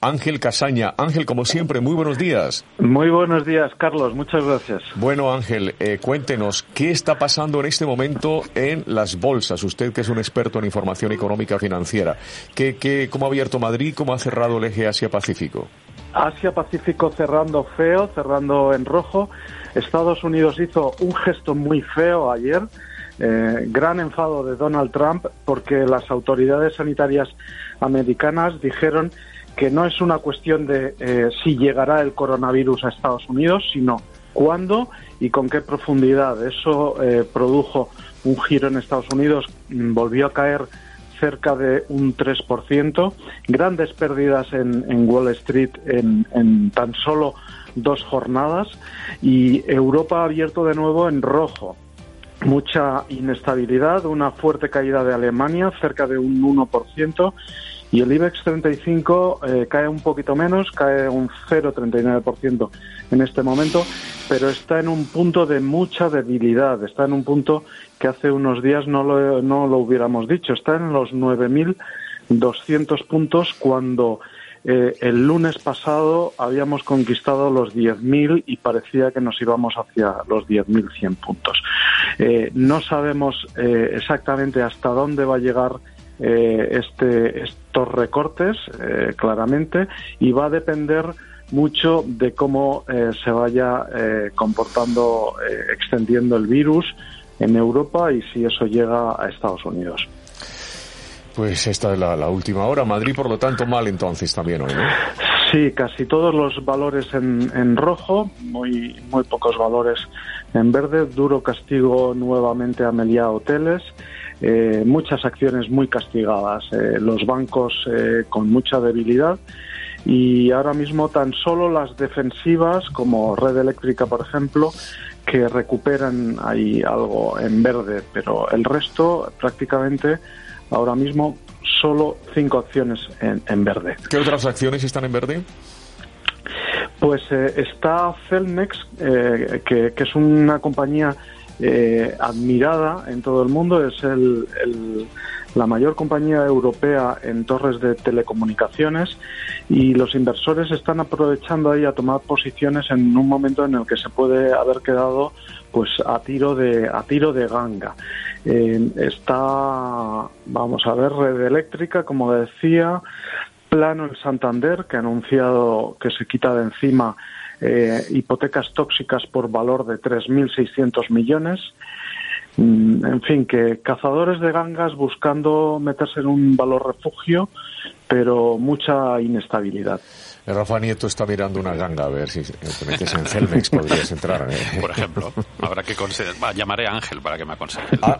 Ángel Casaña. Ángel, como siempre, muy buenos días. Muy buenos días, Carlos. Muchas gracias. Bueno, Ángel, eh, cuéntenos, ¿qué está pasando en este momento en las bolsas? Usted que es un experto en información económica financiera. ¿Qué, qué, ¿Cómo ha abierto Madrid? ¿Cómo ha cerrado el eje Asia-Pacífico? Asia-Pacífico cerrando feo, cerrando en rojo. Estados Unidos hizo un gesto muy feo ayer. Eh, gran enfado de Donald Trump porque las autoridades sanitarias americanas dijeron que no es una cuestión de eh, si llegará el coronavirus a Estados Unidos, sino cuándo y con qué profundidad. Eso eh, produjo un giro en Estados Unidos, mm, volvió a caer cerca de un 3%, grandes pérdidas en, Wall Street en, en, tan solo dos jornadas y Europa ha abierto de nuevo en rojo. Mucha inestabilidad, una fuerte caída de Alemania, cerca de un 1%, y el IBEX 35 eh, cae un poquito menos, cae un 0,39% en este momento, pero está en un punto de mucha debilidad, está en un punto que hace unos días no lo, no lo hubiéramos dicho, está en los 9.200 puntos cuando eh, el lunes pasado habíamos conquistado los 10.000 y parecía que nos íbamos hacia los 10.100 puntos. Eh, no sabemos exactamente hasta dónde va a llegar eh, este, estos recortes eh, claramente y va a depender mucho de cómo eh, se vaya comportando, extendiendo el virus en Europa y si eso llega a Estados Unidos. Pues esta es la, última hora. Madrid, por lo tanto, mal entonces también hoy, ¿no? Sí, casi todos los valores en, en rojo, muy, muy pocos valores en verde. Duro castigo nuevamente a Meliá Hoteles. Eh, muchas acciones muy castigadas, eh, los bancos eh, con mucha debilidad y ahora mismo tan solo las defensivas, como Red Eléctrica, por ejemplo, que recuperan ahí algo en verde, pero el resto prácticamente ahora mismo solo cinco acciones en, verde. ¿Qué otras acciones están en verde? Pues eh, está Celnex, eh, que, es una compañía eh, admirada en todo el mundo, es el, la mayor compañía europea en torres de telecomunicaciones y los inversores están aprovechando ahí a tomar posiciones en un momento en el que se puede haber quedado pues a tiro de a tiro de ganga. Eh, está vamos a ver red eléctrica como decía plano en Santander que ha anunciado que se quita de encima eh, hipotecas tóxicas por valor de 3.600 millones Mm, en fin, que cazadores de gangas buscando meterse en un valor refugio, pero mucha inestabilidad. Rafa Nieto está mirando una ganga a ver si te metes en Celmex podrías entrar. ¿eh? Por ejemplo, habrá que llamaré a Ángel para que me aconseje. Ah,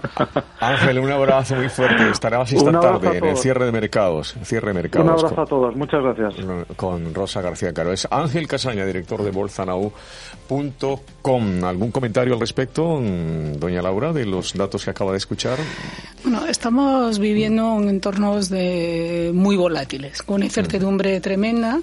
Ángel, un abrazo muy fuerte. Estaremos esta tarde en el cierre de mercados. Cierre de mercados. Un abrazo a todos. Muchas gracias. Con Rosa García Caro. Es Ángel Casaña, director de bolsanau.com. ¿Algún comentario al respecto, doña Laura, de los datos que acaba de escuchar? Bueno, estamos viviendo en entornos de muy volátiles, con incertidumbre tremenda.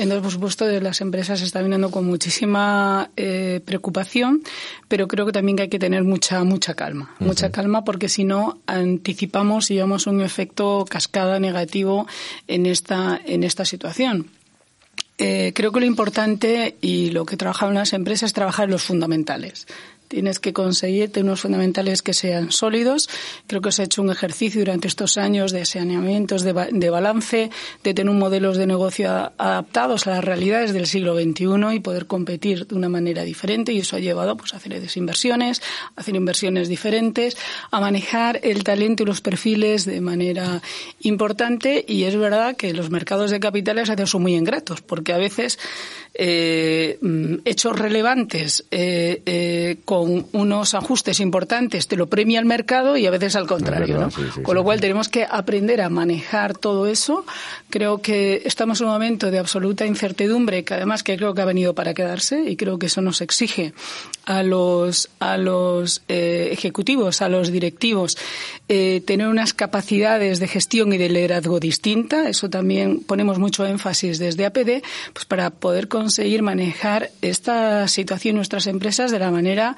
Entonces, por supuesto, las empresas se está viniendo con muchísima eh, preocupación, pero creo que también hay que tener mucha mucha calma, mucha calma, porque si no anticipamos y llevamos un efecto cascada negativo en esta en esta situación. Eh, creo que lo importante y lo que trabajan las empresas es trabajar los fundamentales. Tienes que conseguirte unos fundamentales que sean sólidos. Creo que se ha hecho un ejercicio durante estos años de saneamientos, de, balance, de tener modelos de negocio adaptados a las realidades del siglo XXI y poder competir de una manera diferente. Y eso ha llevado pues, a hacer desinversiones, a hacer inversiones diferentes, a manejar el talento y los perfiles de manera importante. Y es verdad que los mercados de capitales a veces son muy ingratos, porque a veces eh, mm, hechos relevantes eh, eh, con unos ajustes importantes te lo premia el mercado y a veces al contrario. con lo cual tenemos que aprender a manejar todo eso. Creo que estamos en un momento de absoluta incertidumbre que además que creo que ha venido para quedarse y creo que eso nos exige a los, a los ejecutivos, a los directivos, tener unas capacidades de gestión y de liderazgo distinta. Eso también ponemos mucho énfasis desde APD pues para poder conseguir manejar esta situación en nuestras empresas de la manera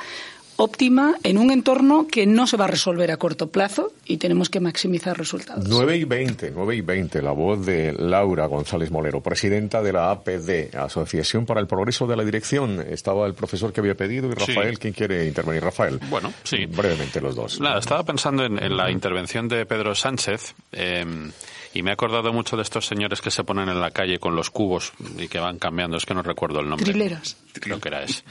óptima en un entorno que no se va a resolver a corto plazo y tenemos que maximizar resultados. 9 y 20, 9 y 20, la voz de Laura González Molero, presidenta de la APD, Asociación para el Progreso de la Dirección. Estaba el profesor que había pedido y Rafael, ¿quién quiere intervenir? Rafael. Bueno, sí. Brevemente los dos. Nada, estaba pensando en, la intervención de Pedro Sánchez. Eh, y me he acordado mucho de estos señores que se ponen en la calle con los cubos y que van cambiando. Es que no recuerdo el nombre. Trileras. Creo que era ese.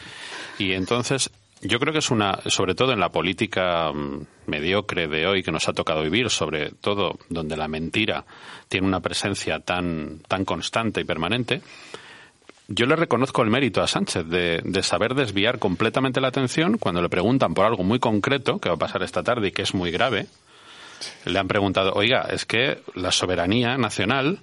Y entonces, yo creo que es una, sobre todo en la política mm, mediocre de hoy que nos ha tocado vivir, sobre todo donde la mentira tiene una presencia tan, tan constante y permanente, yo le reconozco el mérito a Sánchez de, de, saber desviar completamente la atención cuando le preguntan por algo muy concreto que va a pasar esta tarde y que es muy grave, le han preguntado, oiga, es que la soberanía nacional,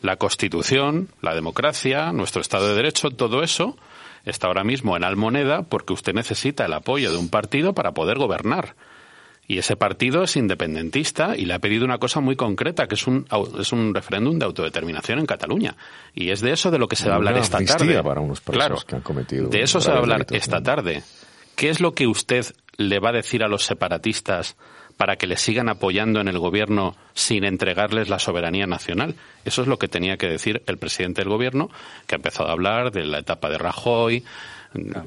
la Constitución, la democracia, nuestro Estado de Derecho, todo eso está ahora mismo en almoneda porque usted necesita el apoyo de un partido para poder gobernar. Y ese partido es independentista y le ha pedido una cosa muy concreta, que es un, es un referéndum de autodeterminación en Cataluña. Y es de eso de lo que se va a hablar esta tarde. Para unos claro, que han cometido de eso se va a hablar esta tarde. ¿Qué es lo que usted le va a decir a los separatistas para que le sigan apoyando en el gobierno sin entregarles la soberanía nacional. Eso es lo que tenía que decir el presidente del gobierno, que ha empezado a hablar de la etapa de Rajoy,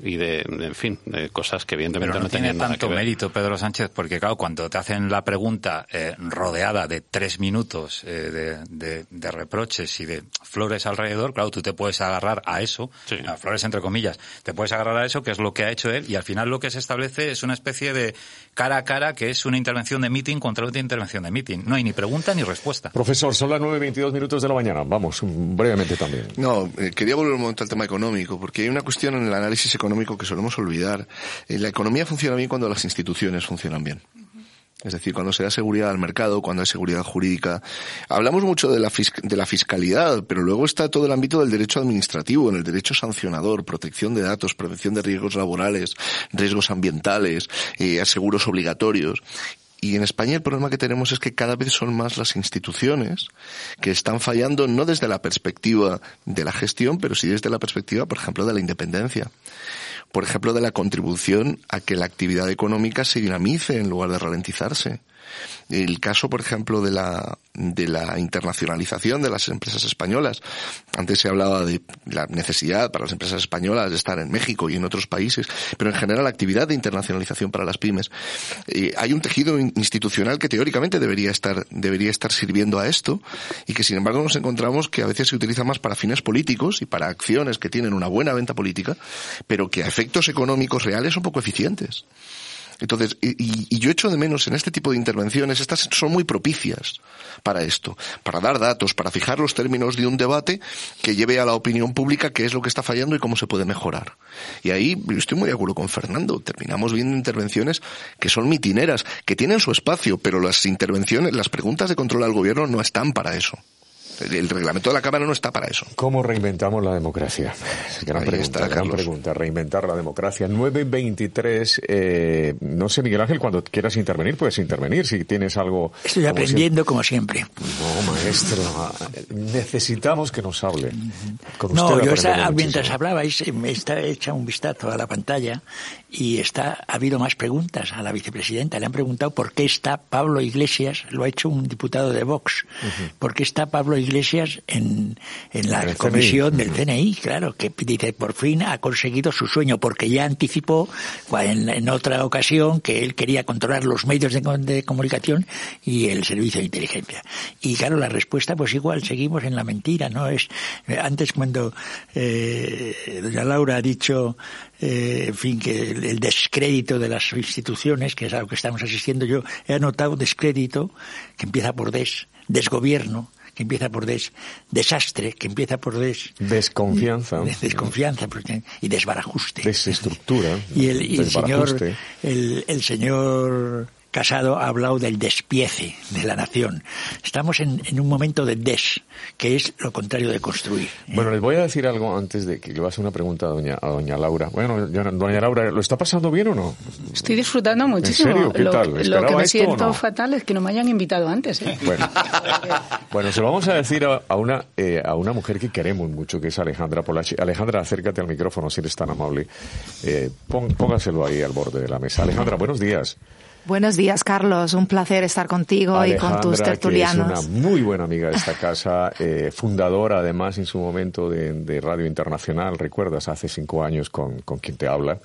y de, en fin, de cosas que evidentemente no, tiene tanto mérito Pedro Sánchez, porque claro, cuando te hacen la pregunta eh, rodeada de tres minutos eh, de, reproches y de flores alrededor, claro, tú te puedes agarrar a eso, a flores entre comillas, te puedes agarrar a eso, que es lo que ha hecho él, y al final lo que se establece es una especie de cara a cara, que es una intervención de meeting contra otra intervención de meeting. No hay ni pregunta ni respuesta. Profesor, son las 9.22 minutos de la mañana. Vamos, brevemente también. No, eh, quería volver un momento al tema económico, porque hay una cuestión en el análisis análisis económico que solemos olvidar. Eh, la economía funciona bien cuando las instituciones funcionan bien. Es decir, cuando se da seguridad al mercado, cuando hay seguridad jurídica. Hablamos mucho de la, de la fiscalidad, pero luego está todo el ámbito del derecho administrativo, en el derecho sancionador, protección de datos, prevención de riesgos laborales, riesgos ambientales, eh, aseguros obligatorios. Y en España el problema que tenemos es que cada vez son más las instituciones que están fallando no desde la perspectiva de la gestión, pero sí desde la perspectiva, por ejemplo, de la independencia por ejemplo, de la contribución a que la actividad económica se dinamice en lugar de ralentizarse. El caso, por ejemplo, de la, de la internacionalización de las empresas españolas. Antes se hablaba de la necesidad para las empresas españolas de estar en México y en otros países, pero en general la actividad de internacionalización para las pymes. Eh, hay un tejido institucional que teóricamente debería estar, debería estar sirviendo a esto y que sin embargo nos encontramos que a veces se utiliza más para fines políticos y para acciones que tienen una buena venta política, pero que a efectos económicos reales son poco eficientes. Entonces, y, yo echo de menos en este tipo de intervenciones, estas son muy propicias para esto, para dar datos, para fijar los términos de un debate que lleve a la opinión pública qué es lo que está fallando y cómo se puede mejorar. Y ahí estoy muy de acuerdo con Fernando. Terminamos viendo intervenciones que son mitineras, que tienen su espacio, pero las intervenciones, las preguntas de control al gobierno no están para eso. El reglamento de la Cámara no está para eso. ¿Cómo reinventamos la democracia? Gran pregunta, gran pregunta. Reinventar la democracia. 923. Eh, no sé, Miguel Ángel, cuando quieras intervenir, puedes intervenir si tienes algo. Estoy aprendiendo como siempre. No, maestro. Necesitamos que nos hable. no, yo mientras hablabais, me está hecha un vistazo a la pantalla y está, ha habido más preguntas a la vicepresidenta. Le han preguntado por qué está Pablo Iglesias, lo ha hecho un diputado de Vox, por qué está Pablo Iglesias en, en la comisión del CNI, claro, que dice, por fin ha conseguido su sueño, porque ya anticipó en, en otra ocasión que él quería controlar los medios de, comunicación y el servicio de inteligencia. Y claro, la respuesta, pues igual seguimos en la mentira, ¿no? Es, antes cuando eh, doña Laura ha dicho eh, en fin, que el, descrédito de las instituciones, que es a lo que estamos asistiendo, yo he anotado descrédito que empieza por des, desgobierno, que empieza por des, desastre, que empieza por des... Desconfianza. desconfianza y desbarajuste. Desestructura. Y el, y el señor, el, el señor Casado ha hablado del despiece de la nación. Estamos en, un momento de des, que es lo contrario de construir. ¿eh? Bueno, les voy a decir algo antes de que le voy a hacer una pregunta a doña, a doña Laura. Bueno, doña Laura, ¿lo está pasando bien o no? Estoy disfrutando muchísimo. ¿En serio? ¿Qué lo, tal? Lo que me siento fatal es que no me hayan invitado antes. ¿eh? Bueno. se lo vamos a decir a, una, eh, a una mujer que queremos mucho, que es Alejandra Polachi. Alejandra, acércate al micrófono si eres tan amable. póngaselo ahí al borde de la mesa. Alejandra, buenos días. Buenos días, Carlos. Un placer estar contigo y con tus tertulianos. Es una muy buena amiga de esta casa, eh, fundadora además en su momento de, Radio Internacional, recuerdas, hace cinco años con, con quien te habla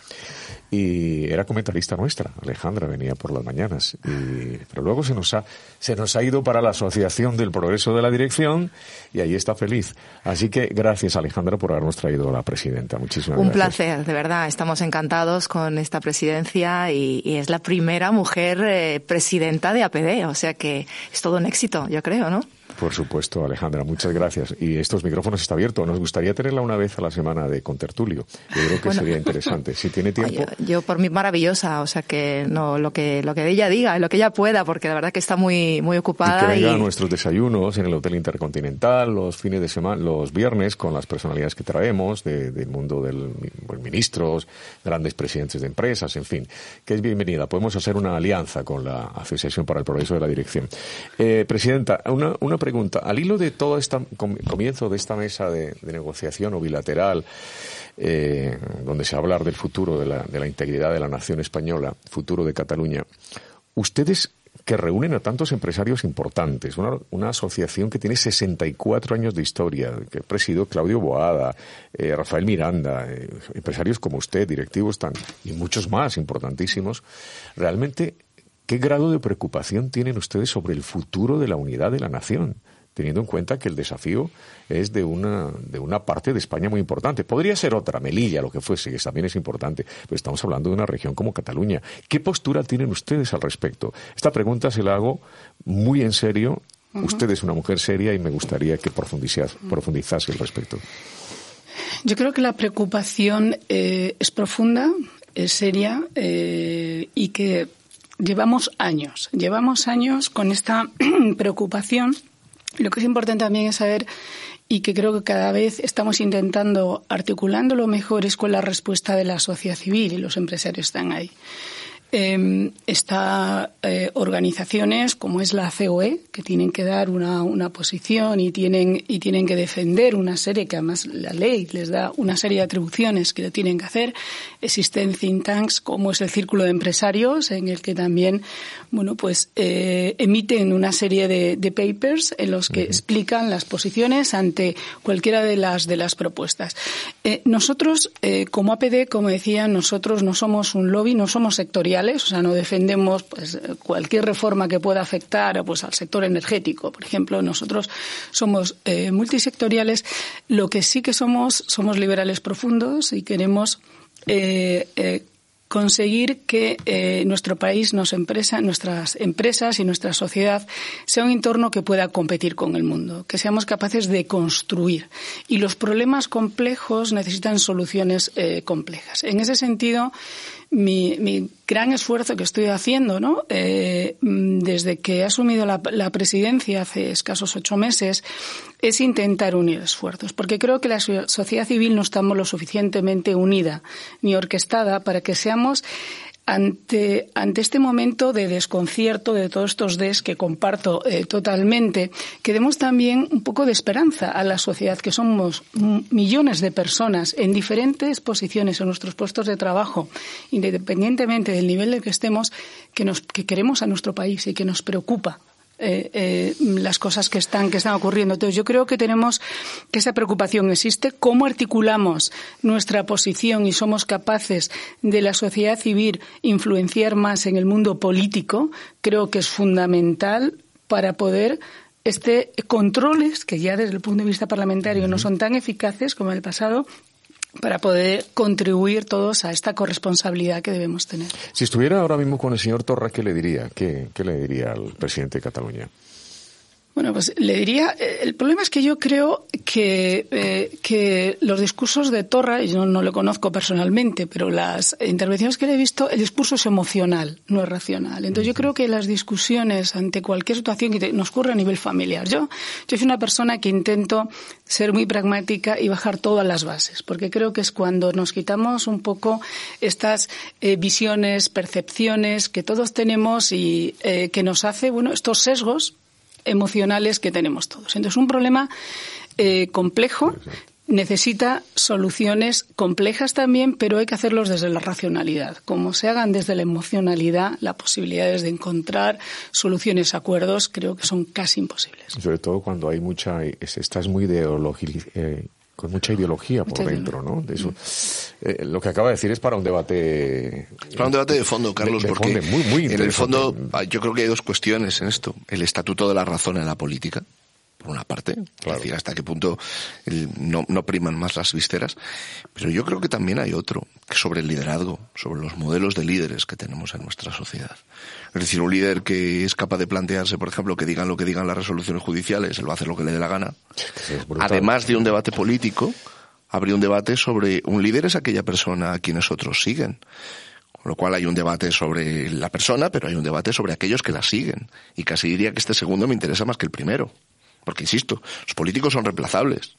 y era comentarista nuestra. Alejandra venía por las mañanas. Y, pero luego se nos, ha, se nos ha ido para la Asociación del Progreso de la Dirección y ahí está feliz. Así que gracias, Alejandra, por habernos traído a la presidenta. Muchísimas Un gracias. Un placer, de verdad. Estamos encantados con esta presidencia y, es la primera mujer eh, presidenta de APD. O sea que es todo un éxito, yo creo, ¿no? Por supuesto, Alejandra, muchas gracias. Y estos micrófonos está abierto. Nos gustaría tenerla una vez a la semana de Contertulio. Yo creo que sería interesante. Si tiene tiempo. yo, por mí maravillosa, o sea que no lo que lo que ella diga, lo que ella pueda, porque la verdad que está muy muy ocupada. Y que venga a nuestros desayunos en el Hotel Intercontinental los fines de semana, los viernes con las personalidades que traemos del mundo del ministros, grandes presidentes de empresas, en fin, que es bienvenida. Podemos hacer una alianza con la Asociación para el Progreso de la Dirección. Eh, presidenta, una, una pregunta Al hilo de todo este comienzo de esta mesa de, negociación o bilateral, eh, donde se va a hablar del futuro de la, integridad de la nación española, futuro de Cataluña, ustedes que reúnen a tantos empresarios importantes, una, asociación que tiene 64 años de historia, que presidido Claudio Boada, eh, Rafael Miranda, eh, empresarios como usted, directivos tan, y muchos más importantísimos, realmente ¿Qué grado de preocupación tienen ustedes sobre el futuro de la unidad de la nación? teniendo en cuenta que el desafío es de una, de una parte de España muy importante. Podría ser otra, Melilla, lo que fuese, que también es importante, pero estamos hablando de una región como Cataluña. ¿Qué postura tienen ustedes al respecto? Esta pregunta se la hago muy en serio. Usted es una mujer seria y me gustaría que profundizase, profundizase al respecto. Yo creo que la preocupación eh, es profunda, es seria eh, y que llevamos años, llevamos años con esta preocupación. Lo que es importante también es saber y que creo que cada vez estamos intentando articulándolo mejor es con la respuesta de la sociedad civil y los empresarios están ahí. Eh, está organizaciones como es la COE que tienen que dar una, una, posición y tienen y tienen que defender una serie que además la ley les da una serie de atribuciones que tienen que hacer. Existen think tanks como es el círculo de empresarios en el que también bueno pues eh, emiten una serie de, de, papers en los que uh -huh. explican las posiciones ante cualquiera de las de las propuestas eh, nosotros eh, como APD como decía nosotros no somos un lobby no somos sectoriales o sea, no defendemos pues, cualquier reforma que pueda afectar pues, al sector energético. Por ejemplo, nosotros somos eh, multisectoriales. Lo que sí que somos, somos liberales profundos y queremos eh, eh, conseguir que eh, nuestro país, nos empresa, nuestras empresas y nuestra sociedad sea un entorno que pueda competir con el mundo, que seamos capaces de construir. Y los problemas complejos necesitan soluciones eh, complejas. En ese sentido, mi, mi, gran esfuerzo que estoy haciendo, ¿no? Eh, desde que he asumido la, la, presidencia hace escasos ocho meses, es intentar unir esfuerzos, porque creo que la sociedad civil no estamos lo suficientemente unida ni orquestada para que seamos ante, ante este momento de desconcierto de todos estos des que comparto eh, totalmente, que demos también un poco de esperanza a la sociedad, que somos millones de personas en diferentes posiciones en nuestros puestos de trabajo, independientemente del nivel de que estemos, que, nos, que queremos a nuestro país y que nos preocupa eh, eh, las cosas que están, que están ocurriendo. Entonces, yo creo que tenemos que esa preocupación existe. ¿Cómo articulamos nuestra posición y somos capaces de la sociedad civil influenciar más en el mundo político? Creo que es fundamental para poder este controles que ya desde el punto de vista parlamentario no son tan eficaces como en el pasado para poder contribuir todos a esta corresponsabilidad que debemos tener. Si estuviera ahora mismo con el señor Torra, ¿qué le diría? ¿Qué, qué le diría al presidente de Cataluña? Bueno, pues le diría, el problema es que yo creo que, eh, que los discursos de Torra, y yo no le conozco personalmente, pero las intervenciones que le he visto, el discurso es emocional, no es racional. Entonces yo creo que las discusiones ante cualquier situación que nos ocurre a nivel familiar, yo, yo soy una persona que intento ser muy pragmática y bajar todas las bases, porque creo que es cuando nos quitamos un poco estas eh, visiones, percepciones que todos tenemos y eh, que nos hace, bueno, estos sesgos emocionales que tenemos todos. Entonces, un problema eh, complejo necesita soluciones complejas también, pero hay que hacerlos desde la racionalidad. Como se hagan desde la emocionalidad, las posibilidades de encontrar soluciones, acuerdos, creo que son casi imposibles. Sobre todo cuando hay mucha, estás muy ideología. Eh, con mucha ideología por mucha dentro, ¿no? De eso. Eh, lo que acaba de decir es para un debate. Para un debate de fondo, Carlos, de, de porque fondo, muy, muy en el fondo yo creo que hay dos cuestiones en esto. El estatuto de la razón en la política, por una parte, claro. es decir, hasta qué punto no, no, priman más las vísceras, pero yo creo que también hay otro, que sobre el liderazgo, sobre los modelos de líderes que tenemos en nuestra sociedad. Es decir, un líder que es capaz de plantearse, por ejemplo, que digan lo que digan las resoluciones judiciales, él va a hacer lo que le dé la gana. Además de un debate político, habría un debate sobre un líder es aquella persona a quienes otros siguen. Con lo cual hay un debate sobre la persona, pero hay un debate sobre aquellos que la siguen. Y casi diría que este segundo me interesa más que el primero. Porque, insisto, los políticos son reemplazables.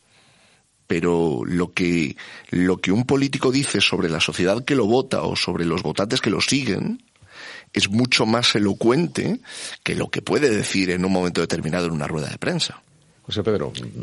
Pero lo que, lo que un político dice sobre la sociedad que lo vota o sobre los votantes que lo siguen es mucho más elocuente que lo que puede decir en un momento determinado en una rueda de prensa.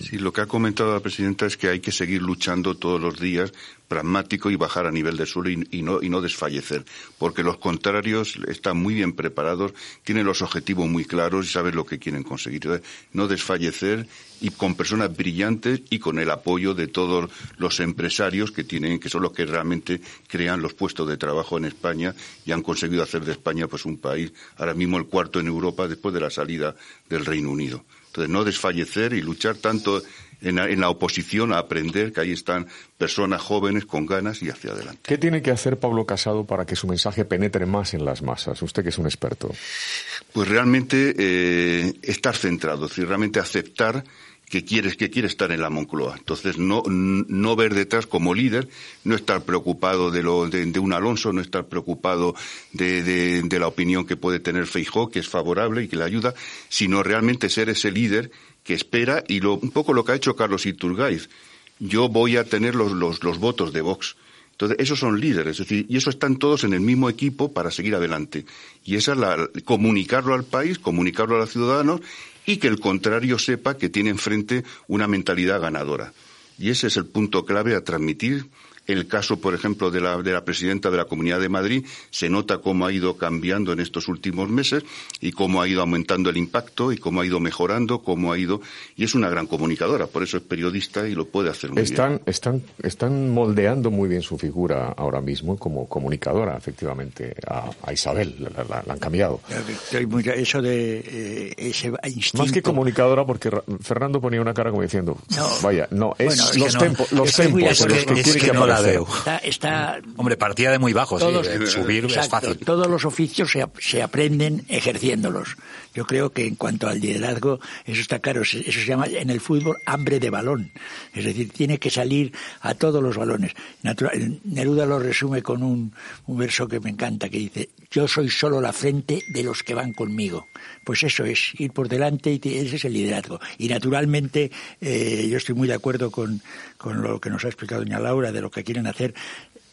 Sí, lo que ha comentado la presidenta es que hay que seguir luchando todos los días, pragmático y bajar a nivel de suelo y, no, y no desfallecer, porque los contrarios están muy bien preparados, tienen los objetivos muy claros y saben lo que quieren conseguir. No desfallecer y con personas brillantes y con el apoyo de todos los empresarios que tienen, que son los que realmente crean los puestos de trabajo en España y han conseguido hacer de España pues un país ahora mismo el cuarto en Europa después de la salida del Reino Unido. Entonces, no desfallecer y luchar tanto en la, en la, oposición a aprender que ahí están personas jóvenes con ganas y hacia adelante. ¿Qué tiene que hacer Pablo Casado para que su mensaje penetre más en las masas? Usted que es un experto. Pues realmente eh, estar centrado, es decir, realmente aceptar que quiere, que quiere estar en la Moncloa. Entonces, no, no ver detrás como líder, no estar preocupado de, lo, de, un Alonso, no estar preocupado de, de, la opinión que puede tener Feijó, que es favorable y que le ayuda, sino realmente ser ese líder que espera y lo, un poco lo que ha hecho Carlos Iturgaiz. Yo voy a tener los, los, los votos de Vox. Entonces, esos son líderes, es decir, y eso están todos en el mismo equipo para seguir adelante. Y esa es la, comunicarlo al país, comunicarlo a los ciudadanos y que el contrario sepa que tiene enfrente una mentalidad ganadora. Y ese es el punto clave a transmitir el caso, por ejemplo, de la, de la presidenta de la Comunidad de Madrid se nota cómo ha ido cambiando en estos últimos meses y cómo ha ido aumentando el impacto y cómo ha ido mejorando, cómo ha ido y es una gran comunicadora, por eso es periodista y lo puede hacer muy están, bien. Están, están moldeando muy bien su figura ahora mismo como comunicadora, efectivamente, a, Isabel, la, han cambiado. Eso de eh, ese instinto... Más que comunicadora, porque Fernando ponía una cara como diciendo, vaya, no, es los, tempos, los tempos los que quiere que, Está, Hombre, partía de muy bajo, subir es fácil. Todos los oficios se, se, aprenden ejerciéndolos. Yo creo que en cuanto al liderazgo, eso está claro. Eso se llama en el fútbol hambre de balón. Es decir, tiene que salir a todos los balones. Neruda lo resume con un, un verso que me encanta, que dice, yo soy solo la frente de los que van conmigo. Pues eso es, ir por delante y ese es el liderazgo. Y naturalmente, eh, yo estoy muy de acuerdo con, con lo que nos ha explicado doña Laura de lo que quieren hacer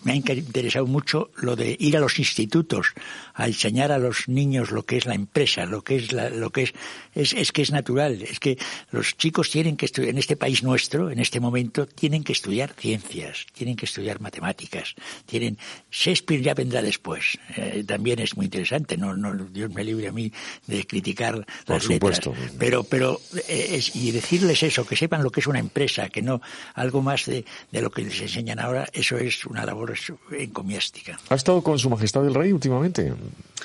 me ha interesado mucho lo de ir a los institutos a enseñar a los niños lo que es la empresa, lo que es lo que es, es, es que es natural, es que los chicos tienen que estudiar en este país nuestro, en este momento tienen que estudiar ciencias, tienen que estudiar matemáticas, tienen Shakespeare ya vendrá después, eh, también es muy interesante, no, no Dios me libre a mí de criticar las supuesto. letras, pero pero eh, es, y decirles eso, que sepan lo que es una empresa, que no algo más de, de lo que les enseñan ahora, eso es una labor encomiástica. ¿Ha estado con Su Majestad el Rey últimamente?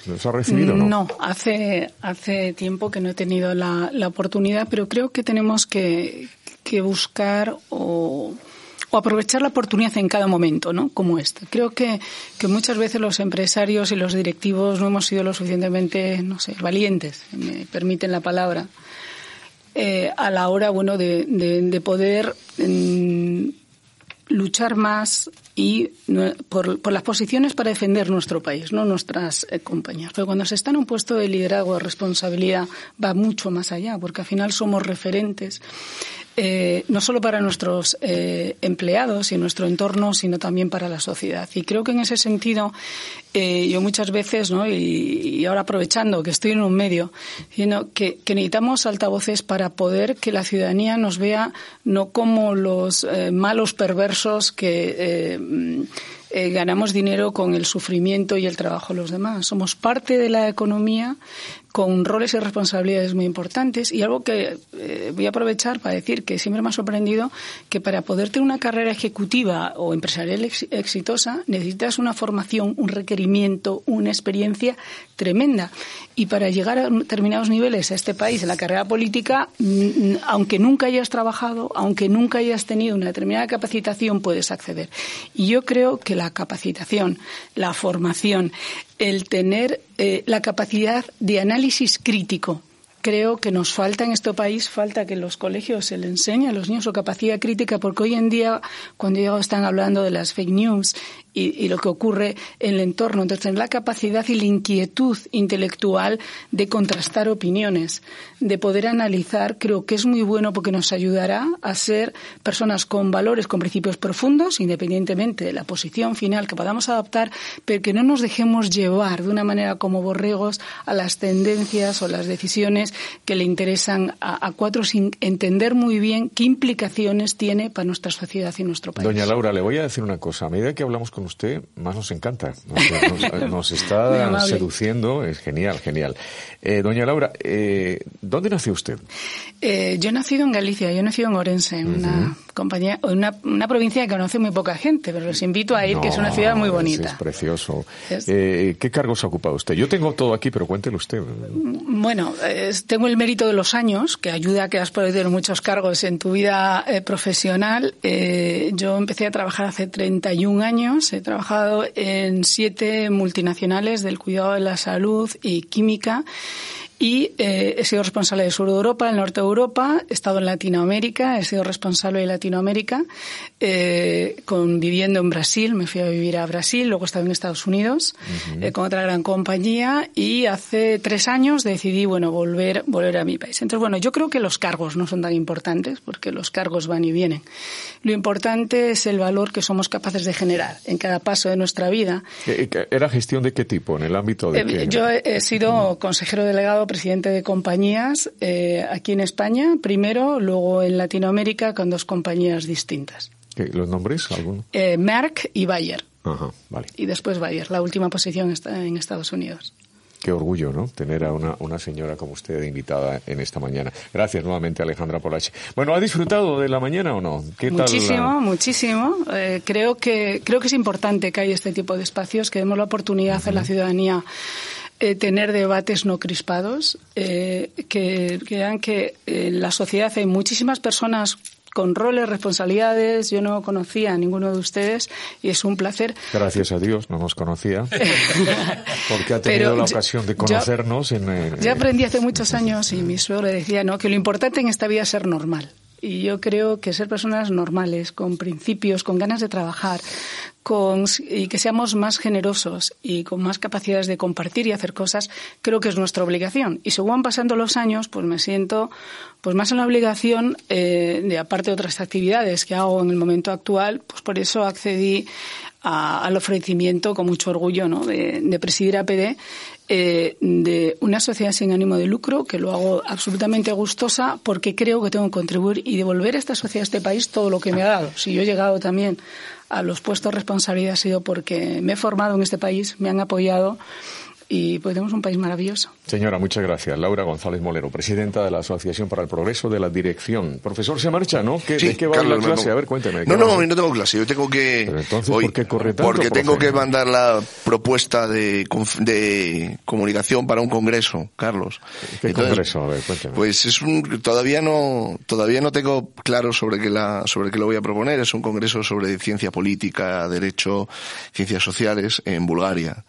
¿Nos ha recibido no? No, hace, hace tiempo que no he tenido la, oportunidad, pero creo que tenemos que, buscar o, aprovechar la oportunidad en cada momento, ¿no? Como este. Creo que, que muchas veces los empresarios y los directivos no hemos sido lo suficientemente, no sé, valientes, me permiten la palabra, eh, a la hora, bueno, de, de, poder mm, luchar más y por, las posiciones para defender nuestro país, no nuestras eh, compañías. Pero cuando se está en un puesto de liderazgo, de responsabilidad, va mucho más allá, porque al final somos referentes eh, no solo para nuestros eh, empleados y nuestro entorno, sino también para la sociedad. Y creo que en ese sentido, eh, yo muchas veces, ¿no? Y, ahora aprovechando que estoy en un medio, que, necesitamos altavoces para poder que la ciudadanía nos vea no como los malos perversos que ganamos dinero con el sufrimiento y el trabajo de los demás. Somos parte de la economía con roles y responsabilidades muy importantes y algo que eh, voy a aprovechar para decir que siempre me ha sorprendido que para poder tener una carrera ejecutiva o empresarial exitosa necesitas una formación, un requerimiento, una experiencia tremenda y para llegar a determinados niveles a este país en la carrera política, aunque nunca hayas trabajado, aunque nunca hayas tenido una determinada capacitación, puedes acceder. Y yo creo que la capacitación, la formación, el tener eh, la capacidad de análisis crítico. Creo que nos falta en este país, falta que los colegios se le enseñe a los niños su capacidad crítica, porque hoy en día, cuando están hablando de las fake news y, lo que ocurre en el entorno. Entonces, tener la capacidad y la inquietud intelectual de contrastar opiniones, de poder analizar, creo que es muy bueno porque nos ayudará a ser personas con valores, con principios profundos, independientemente de la posición final que podamos adoptar, pero que no nos dejemos llevar de una manera como borregos a las tendencias o las decisiones que le interesan a, a cuatro sin entender muy bien qué implicaciones tiene para nuestra sociedad y nuestro país. Doña Laura, le voy a decir una cosa. A medida que hablamos con usted, más nos encanta. Nos, está seduciendo, es genial, genial. Eh, doña Laura, eh, ¿dónde nació usted? Eh, yo he nacido en Galicia, yo he nacido en Orense, en una compañía, una, una, provincia que conoce muy poca gente, pero los invito a ir, que es una ciudad muy bonita. Es, precioso. ¿Qué cargos ha ocupado usted? Yo tengo todo aquí, pero cuéntelo usted. Bueno, tengo el mérito de los años, que ayuda a que has podido tener muchos cargos en tu vida profesional. yo empecé a trabajar hace 31 años, he trabajado en siete multinacionales del cuidado de la salud y química y eh, he sido responsable del sur de Europa, del norte de Europa, he estado en Latinoamérica, he sido responsable de Latinoamérica, eh, con, viviendo en Brasil, me fui a vivir a Brasil, luego he estado en Estados Unidos eh, con otra gran compañía y hace tres años decidí, bueno, volver, volver a mi país. Entonces, bueno, yo creo que los cargos no son tan importantes porque los cargos van y vienen. Lo importante es el valor que somos capaces de generar en cada paso de nuestra vida. ¿Era gestión de qué tipo? ¿En el ámbito de qué? Yo he sido consejero delegado presidente de compañías eh, aquí en España, primero, luego en Latinoamérica con dos compañías distintas. ¿Los nombres? ¿Alguno? Eh, Merck y Bayer. Ajá, vale. Y después Bayer, la última posición está en Estados Unidos. Qué orgullo, ¿no? Tener a una, una señora como usted invitada en esta mañana. Gracias nuevamente, Alejandra Polache. Bueno, ¿ha disfrutado de la mañana o no? ¿Qué muchísimo, muchísimo. Eh, creo que creo que es importante que haya este tipo de espacios, que demos la oportunidad a la ciudadanía eh, tener debates no crispados, eh, que, vean que en la sociedad hay muchísimas personas con roles, responsabilidades. Yo no conocía a ninguno de ustedes y es un placer. Gracias a Dios, no nos conocía. porque ha tenido la ocasión de conocernos. en, en, yo aprendí hace muchos años y mi suegro decía ¿no? que lo importante en esta vida es ser normal. Y yo creo que ser personas normales, con principios, con ganas de trabajar, con, y que seamos más generosos y con más capacidades de compartir y hacer cosas, creo que es nuestra obligación. Y según van pasando los años, pues me siento pues más en la obligación, eh, de aparte de otras actividades que hago en el momento actual, pues por eso accedí al ofrecimiento con mucho orgullo ¿no? de, de presidir APD eh, de una sociedad sin ánimo de lucro, que lo hago absolutamente gustosa porque creo que tengo que contribuir y devolver a esta sociedad, a este país, todo lo que me ha dado. Si yo he llegado también a los puestos de responsabilidad ha sido porque me he formado en este país, me han apoyado y pues tenemos un país maravilloso. Señora, muchas gracias. Laura González Molero, presidenta de la Asociación para el Progreso de la Dirección. Profesor, se marcha, ¿no? ¿Qué, ¿De qué va la clase? A ver, cuénteme. No, no, hoy no tengo clase. Yo tengo que... entonces, ¿por qué corre tanto, Porque tengo que mandar la propuesta de, de comunicación para un congreso, Carlos. ¿Qué congreso? A ver, cuénteme. Pues es un... Todavía no, todavía no tengo claro sobre qué, la, sobre qué lo voy a proponer. Es un congreso sobre ciencia política, derecho, ciencias sociales en Bulgaria.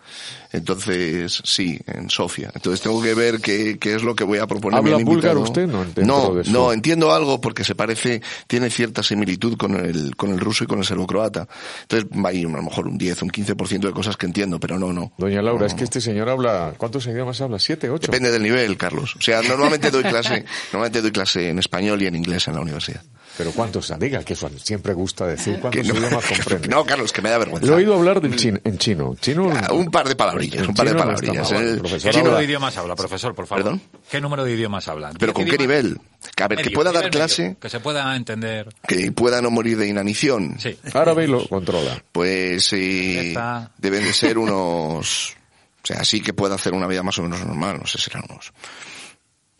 Entonces, sí, en Sofía. Entonces tengo que ver qué, qué es lo que voy a proponer. ¿Habla búlgaro usted? No, no, no, entiendo algo porque se parece, tiene cierta similitud con el, con el ruso y con el serbo-croata. Entonces hay a lo mejor un 10, un 15% de cosas que entiendo, pero no, no. Doña Laura, es que este señor habla, ¿cuántos idiomas habla? ¿Siete, ocho? Depende del nivel, Carlos. O sea, normalmente doy clase, normalmente doy clase en español y en inglés en la universidad. Pero ¿cuántos? Diga que siempre gusta decir cuántos idiomas comprende. No, Carlos, que me da vergüenza. Lo he oído hablar del en chino. chino un par de palabrillas, un par de palabrillas. ¿Qué número de idiomas habla, profesor, por favor? ¿Perdón? ¿Qué número de idiomas habla? ¿Pero con qué nivel? Que, a ver, que pueda dar clase... Que se pueda entender... Que pueda no morir de inanición. Sí. Árabe lo controla. Pues sí, deben de ser unos... O sea, sí que pueda hacer una vida más o menos normal, no sé, serán unos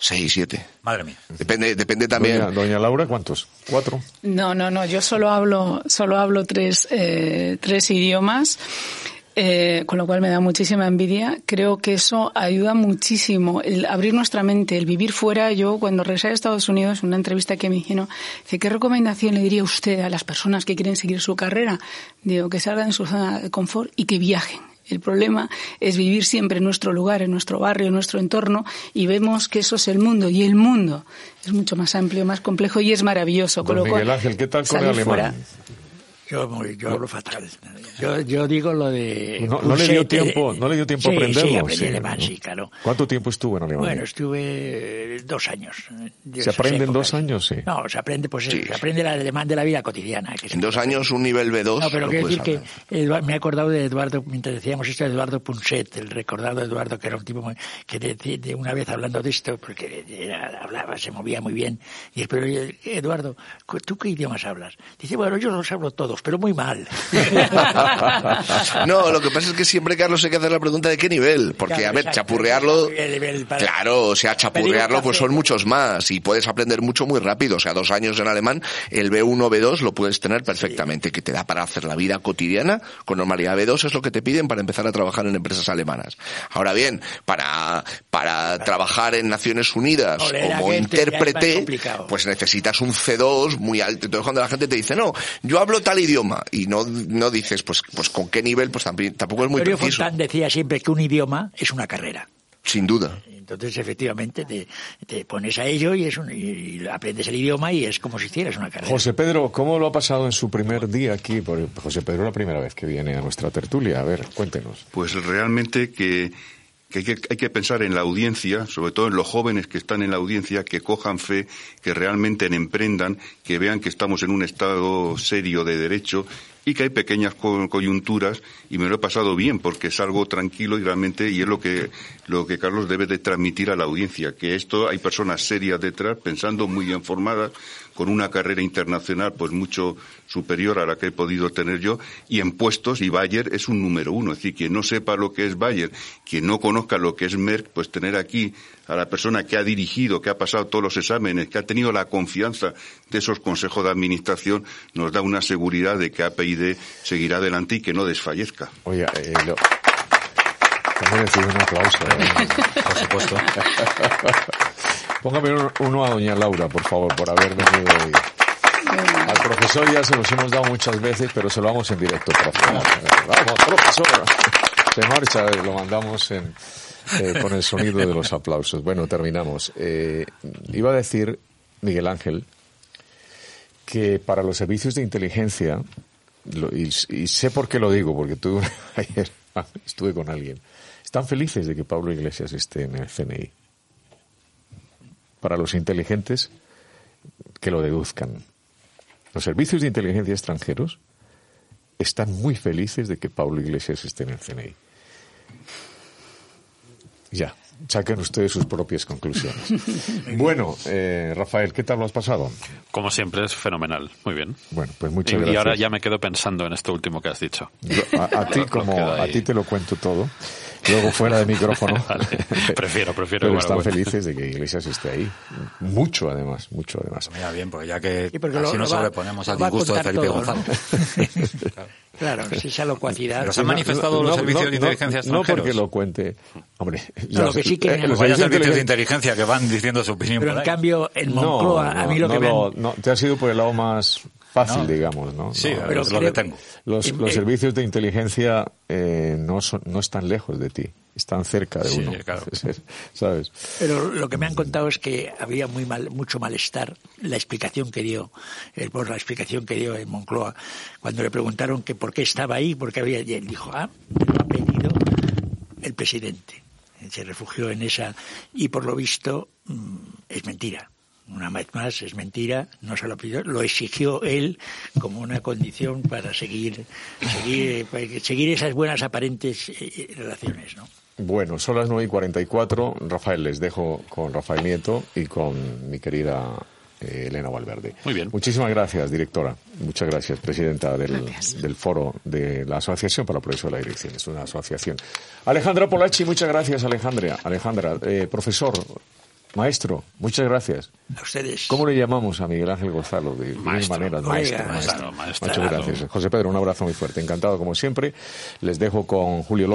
Seis, siete. Madre mía. Depende, depende también. Doña, Laura, ¿cuántos? ¿Cuatro? No, no, no. Yo solo hablo, solo hablo tres, eh, tres idiomas. Eh, con lo cual me da muchísima envidia. Creo que eso ayuda muchísimo, el abrir nuestra mente, el vivir fuera. Yo cuando regresé a Estados Unidos, en una entrevista que me hicieron, dice, ¿qué recomendación le diría usted a las personas que quieren seguir su carrera? Digo, que salgan de su zona de confort y que viajen el problema es vivir siempre en nuestro lugar, en nuestro barrio, en nuestro entorno y vemos que eso es el mundo y el mundo es mucho más amplio, más complejo y es maravilloso. Don Miguel Ángel, ¿qué tal con el alemán? Yo, yo hablo fatal. Yo, yo digo lo de... No, no le dio tiempo, no le dio tiempo a aprenderlo. Sí, aprendí alemán, sí, claro. ¿Cuánto tiempo estuvo en alemán? Bueno, estuve dos años. ¿Se aprende en dos años? Sí. No, se aprende, pues, se aprende el alemán de la vida cotidiana. Que en dos años un nivel B2. No, pero quiero decir que me he acordado de Eduardo, mientras decíamos esto, de Eduardo Punset, el recordado Eduardo, que era un tipo que de, una vez hablando de esto, porque hablaba, se movía muy bien, y pero Eduardo, ¿tú qué idiomas hablas? Dice, bueno, yo los hablo todos pero muy mal. no, lo que pasa es que siempre, Carlos, hay que hacer la pregunta de qué nivel. Porque, a ver, chapurrearlo. Claro, o sea, chapurrearlo, pues son muchos más. Y puedes aprender mucho muy rápido. O sea, dos años en alemán, el B1, B2 lo puedes tener perfectamente, que te da para hacer la vida cotidiana con normalidad. B2 es lo que te piden para empezar a trabajar en empresas alemanas. Ahora bien, para, para trabajar en Naciones Unidas como intérprete, pues necesitas un C2 muy alto. Entonces, cuando la gente te dice, no, yo hablo tal idioma, idioma y no, no dices, pues, pues con qué nivel, pues tampoco es muy Pero preciso. Fontán decía siempre que un idioma es una carrera. Sin duda. Entonces, efectivamente, te, pones a ello y, es y aprendes el idioma y es como si hicieras una carrera. José Pedro, ¿cómo lo ha pasado en su primer día aquí? José Pedro, la primera vez que viene a nuestra tertulia. A ver, cuéntenos. Pues realmente que que hay que pensar en la audiencia, sobre todo en los jóvenes que están en la audiencia, que cojan fe, que realmente emprendan, que vean que estamos en un estado serio de derecho y que hay pequeñas coyunturas y me lo he pasado bien porque es algo tranquilo y realmente y es lo que lo que Carlos debe de transmitir a la audiencia que esto hay personas serias detrás pensando muy bien formadas con una carrera internacional pues mucho superior a la que he podido tener yo y en puestos y Bayer es un número uno es decir quien no sepa lo que es Bayer quien no conozca lo que es Merck pues tener aquí a la persona que ha dirigido que ha pasado todos los exámenes que ha tenido la confianza de esos consejos de administración nos da una seguridad de que APID seguirá adelante y que no desfallezca oye eh, lo... un aplauso, ¿eh? por supuesto. Póngame uno, a doña Laura, por favor, por haber venido hoy. Al profesor ya se los hemos dado muchas veces, pero se lo vamos en directo, profesor. Vamos, profesor. Se marcha, lo mandamos en, eh, con el sonido de los aplausos. Bueno, terminamos. Eh, iba a decir, Miguel Ángel, que para los servicios de inteligencia, y, y, sé por qué lo digo, porque tuve, ayer estuve con alguien, están felices de que Pablo Iglesias esté en el CNI para los inteligentes que lo deduzcan. Los servicios de inteligencia extranjeros están muy felices de que Pablo Iglesias esté en el CNI. Ya, saquen ustedes sus propias conclusiones. bueno, eh, Rafael, ¿qué tal lo has pasado? Como siempre, es fenomenal. Muy bien. Bueno, pues muchas y, gracias. Y ahora ya me quedo pensando en esto último que has dicho. a, ti, como a ti te lo cuento todo. Luego fuera de micrófono. Prefiero, prefiero. Pero están felices de que Iglesias esté ahí. Mucho, además, mucho, además. Mira bien, porque ya que así nos sobreponemos al disgusto de Felipe González. claro, si esa locuacidad. Pero se han manifestado los servicios de inteligencia extranjeros. No porque lo cuente. Hombre, lo que sí que. Los servicios de inteligencia que van diciendo su opinión. Pero en cambio, en Moncloa, a mí lo que me. No, te ha sido por el lado más fácil, digamos, ¿no? Sí, pero es lo que tengo. Los, servicios de inteligencia eh, no, son, no están lejos de ti, están cerca de uno. Claro. ¿Sabes? Pero lo que me han contado es que había muy mal, mucho malestar la explicación que dio, el, por la explicación que dio en Moncloa, cuando le preguntaron que por qué estaba ahí, porque había, y él dijo, ah, lo ha pedido el presidente. Se refugió en esa, y por lo visto, mm, es mentira una vez más es mentira, no se lo pidió, lo exigió él como una condición para seguir, seguir, seguir esas buenas aparentes eh, relaciones, ¿no? Bueno, son las 9 y 44. Rafael, les dejo con Rafael Nieto y con mi querida eh, Elena Valverde. Muy bien. Muchísimas gracias, directora. Muchas gracias, presidenta del, del foro de la Asociación para el Progreso de la Dirección. Es una asociación. Alejandra Polachi, muchas gracias, Alejandra. Alejandra, eh, profesor, Maestro, muchas gracias. A ustedes. ¿Cómo le llamamos a Miguel Ángel Gonzalo? De mil maneras. Maestro, maestro. Muchas gracias. José Pedro, un abrazo muy fuerte. Encantado como siempre. Les dejo con Julio López.